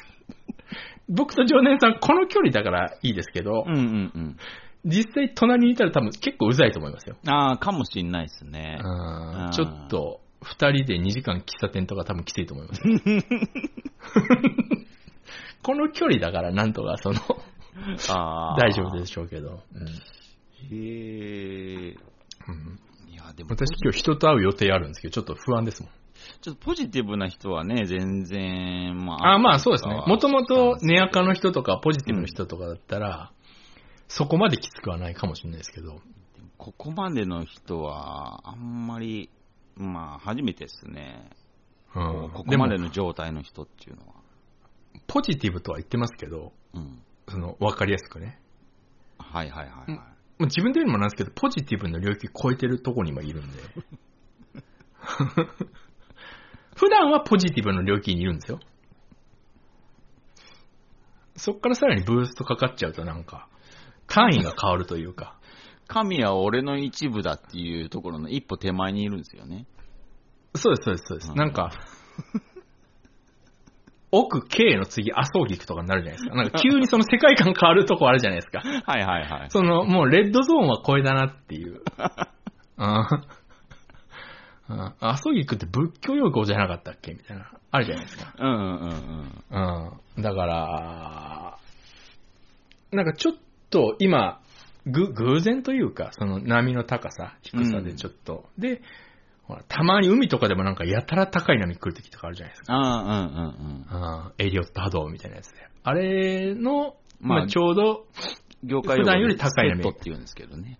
<laughs> 僕と常年さん、この距離だからいいですけど、はいはい。うんうんうん。実際隣にいたら多分結構うざいと思いますよ。ああ、かもしんないですね。うんちょっと、二人で2時間喫茶店とか多分きついと思います。<laughs> この距離だからなんとかその、ああ。大丈夫でしょうけど。うんへえ。うんいや、でも、私今日人と会う予定あるんですけど、ちょっと不安ですもん。ちょっとポジティブな人はね、全然、まあまあそうですね。もともとネアカのの人とかポジティブの人とかだったら、そこまできつくはないかもしれないですけど。ここまでの人は、あんまり、まあ、初めてですね。うんここまでもの状態の人っていうのは。ポジティブとは言ってますけど、うん。その、わかりやすくね。はいはいはいはい。自分で言うのもなんですけど、ポジティブの領域超えてるとこに今いるんで。<laughs> 普段はポジティブの領域にいるんですよ。そっからさらにブーストかかっちゃうとなんか、単位が変わるというか。神は俺の一部だっていうところの一歩手前にいるんですよね。そうです、そうです、そうです。うんなんか、<laughs> 奥 K の次、麻生菊とかになるじゃないですか。なんか急にその世界観変わるとこあるじゃないですか。<laughs> はいはいはい。その、もうレッドゾーンは超えだなっていう。<laughs> うん。うん麻生菊って仏教用語じゃなかったっけみたいな。あるじゃないですか。うんうんうんうん。うん。だから、なんかちょっと今、ぐ、偶然というか、その波の高さ、低さでちょっと。で、ほら、たまに海とかでもなんかやたら高い波来る時とかあるじゃないですか。ああ、うんうんうん。うん。エリオット波動みたいなやつで。あれの、まあまあ、ちょうど、業界普段より高い波セットって言うんですけどね。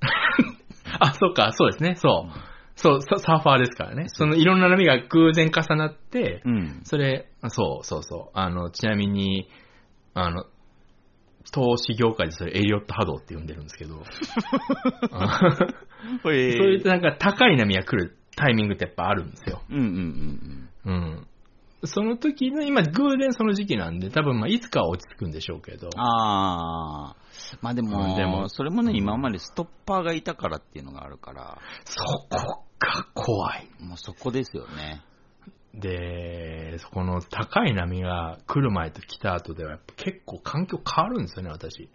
<laughs> あ、そうか、そうですね、そう。そう、ササーファーですからね。そのいろんな波が偶然重なって、うん。それ、そうそうそう。あの、ちなみに、あの、投資業界でそれエリオット波動って呼んでるんですけど、<laughs> あそういそういうなんか高い波が来るタイミングってやっぱあるんですよ。うんうんうんうん。その時の、今偶然その時期なんで、多分まあいつかは落ち着くんでしょうけどうん。、ああ。まあでも、うんでもそれもね、今までストッパーがいたからっていうのがあるから、そこが怖い。もうそこですよね。で、そこの高い波が来る前と来た後では結構環境変わるんですよね、私。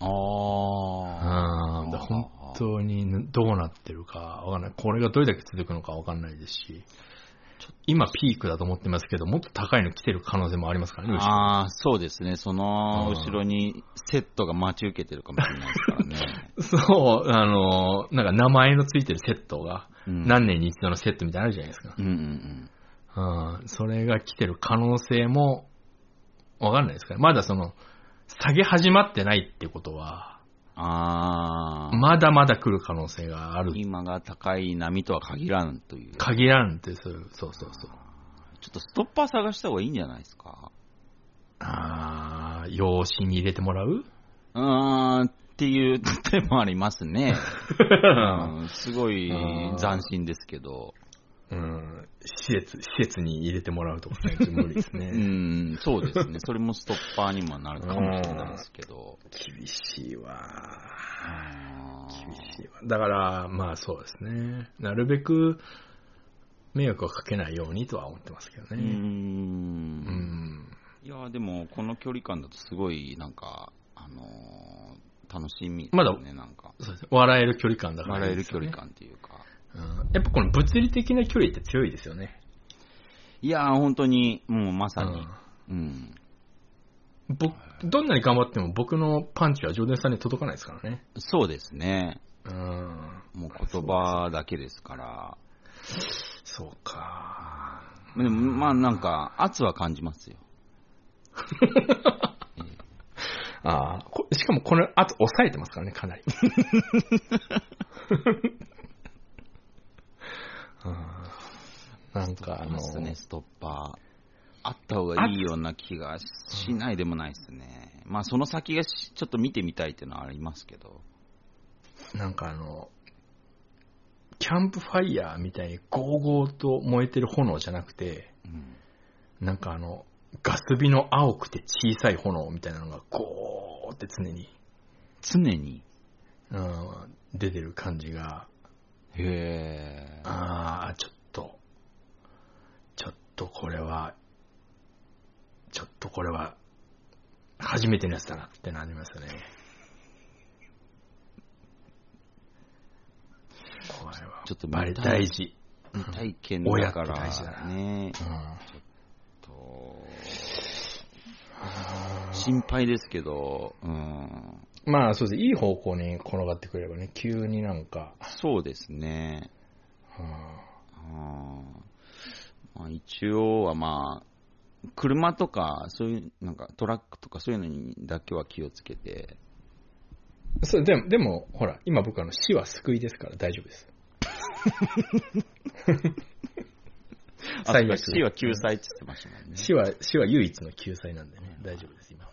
ああ。うん。本当にどうなってるかわかんない。これがどれだけ続くのかわかんないですし、今ピークだと思ってますけど、もっと高いの来てる可能性もありますからね、ああ、そうですね。そのうん後ろにセットが待ち受けてるかもしれないですからね。<laughs> そう、あの、なんか名前のついてるセットが、うん何年に一度のセットみたいなのあるじゃないですか。うんうんうん。それが来てる可能性も、わかんないですから。まだその、下げ始まってないってことは、うん。ああ。まだまだ来る可能性がある。今が高い波とは限らんという。限らんって、そうそうそうそう。ちょっとストッパー探した方がいいんじゃないですか？あー、養子に入れてもらう？うーん、っていう手もありますね。<laughs> うんすごいうん斬新ですけど。うん、施設、施設に入れてもらうとかね、<laughs> 無理ですうね。ん、そうですね。それもストッパーにもなるかもしれないですけど。厳しいわ。厳しいわ。だから、まあそうですね。なるべく迷惑をかけないようにとは思ってますけど。ね。うんん。いや、でも、この距離感だとすごい、なんか、あのー楽しみ、まだね、なんか、そうですね笑える距離感だから笑える距離感っていうか。うんやっぱこの物理的な距離って強いですよね。いや、本当に、もうまさに、うん。うん僕、どんなに頑張っても僕のパンチはジョーデンさんに届かないですからね。そうですね。うん。もう言葉だけですから。そうか。でも、まあなんか、圧は感じますよ。<laughs> ああ、こしかもこの圧抑えてますからね、かなり。<laughs> うんなんかあの、ストッパー。あった方がいいような気がしないでもないですね。まあその先がしちょっと見てみたいっていうのはありますけど。なんかあの、キャンプファイヤーみたいにゴーゴーと燃えてる炎じゃなくて、うんなんかあの、ガス火の青くて小さい炎みたいなのがゴーって常に、常に？うん、出てる感じが、へえ。ああ、ちょっと、ちょっとこれは、ちょっとこれは、初めてのやつだなってなりますよね。これは、ちょっとバレ見たい大事。体験だか親って大事だらなね。うんと心配ですけど、うん。まあそうです。いい方向に転がってくればね、急になんか、そうですね。うんうんまあ、一応はまあ、車とか、そういう、なんかトラックとかそういうのにだけは気をつけて、そうでも、でも、ほら、今僕あの死は救いですから大丈夫です。<laughs> あ <laughs> 最悪死は救済って言ってましたもんね。死は、死は唯一の救済なんでね、大丈夫です、今。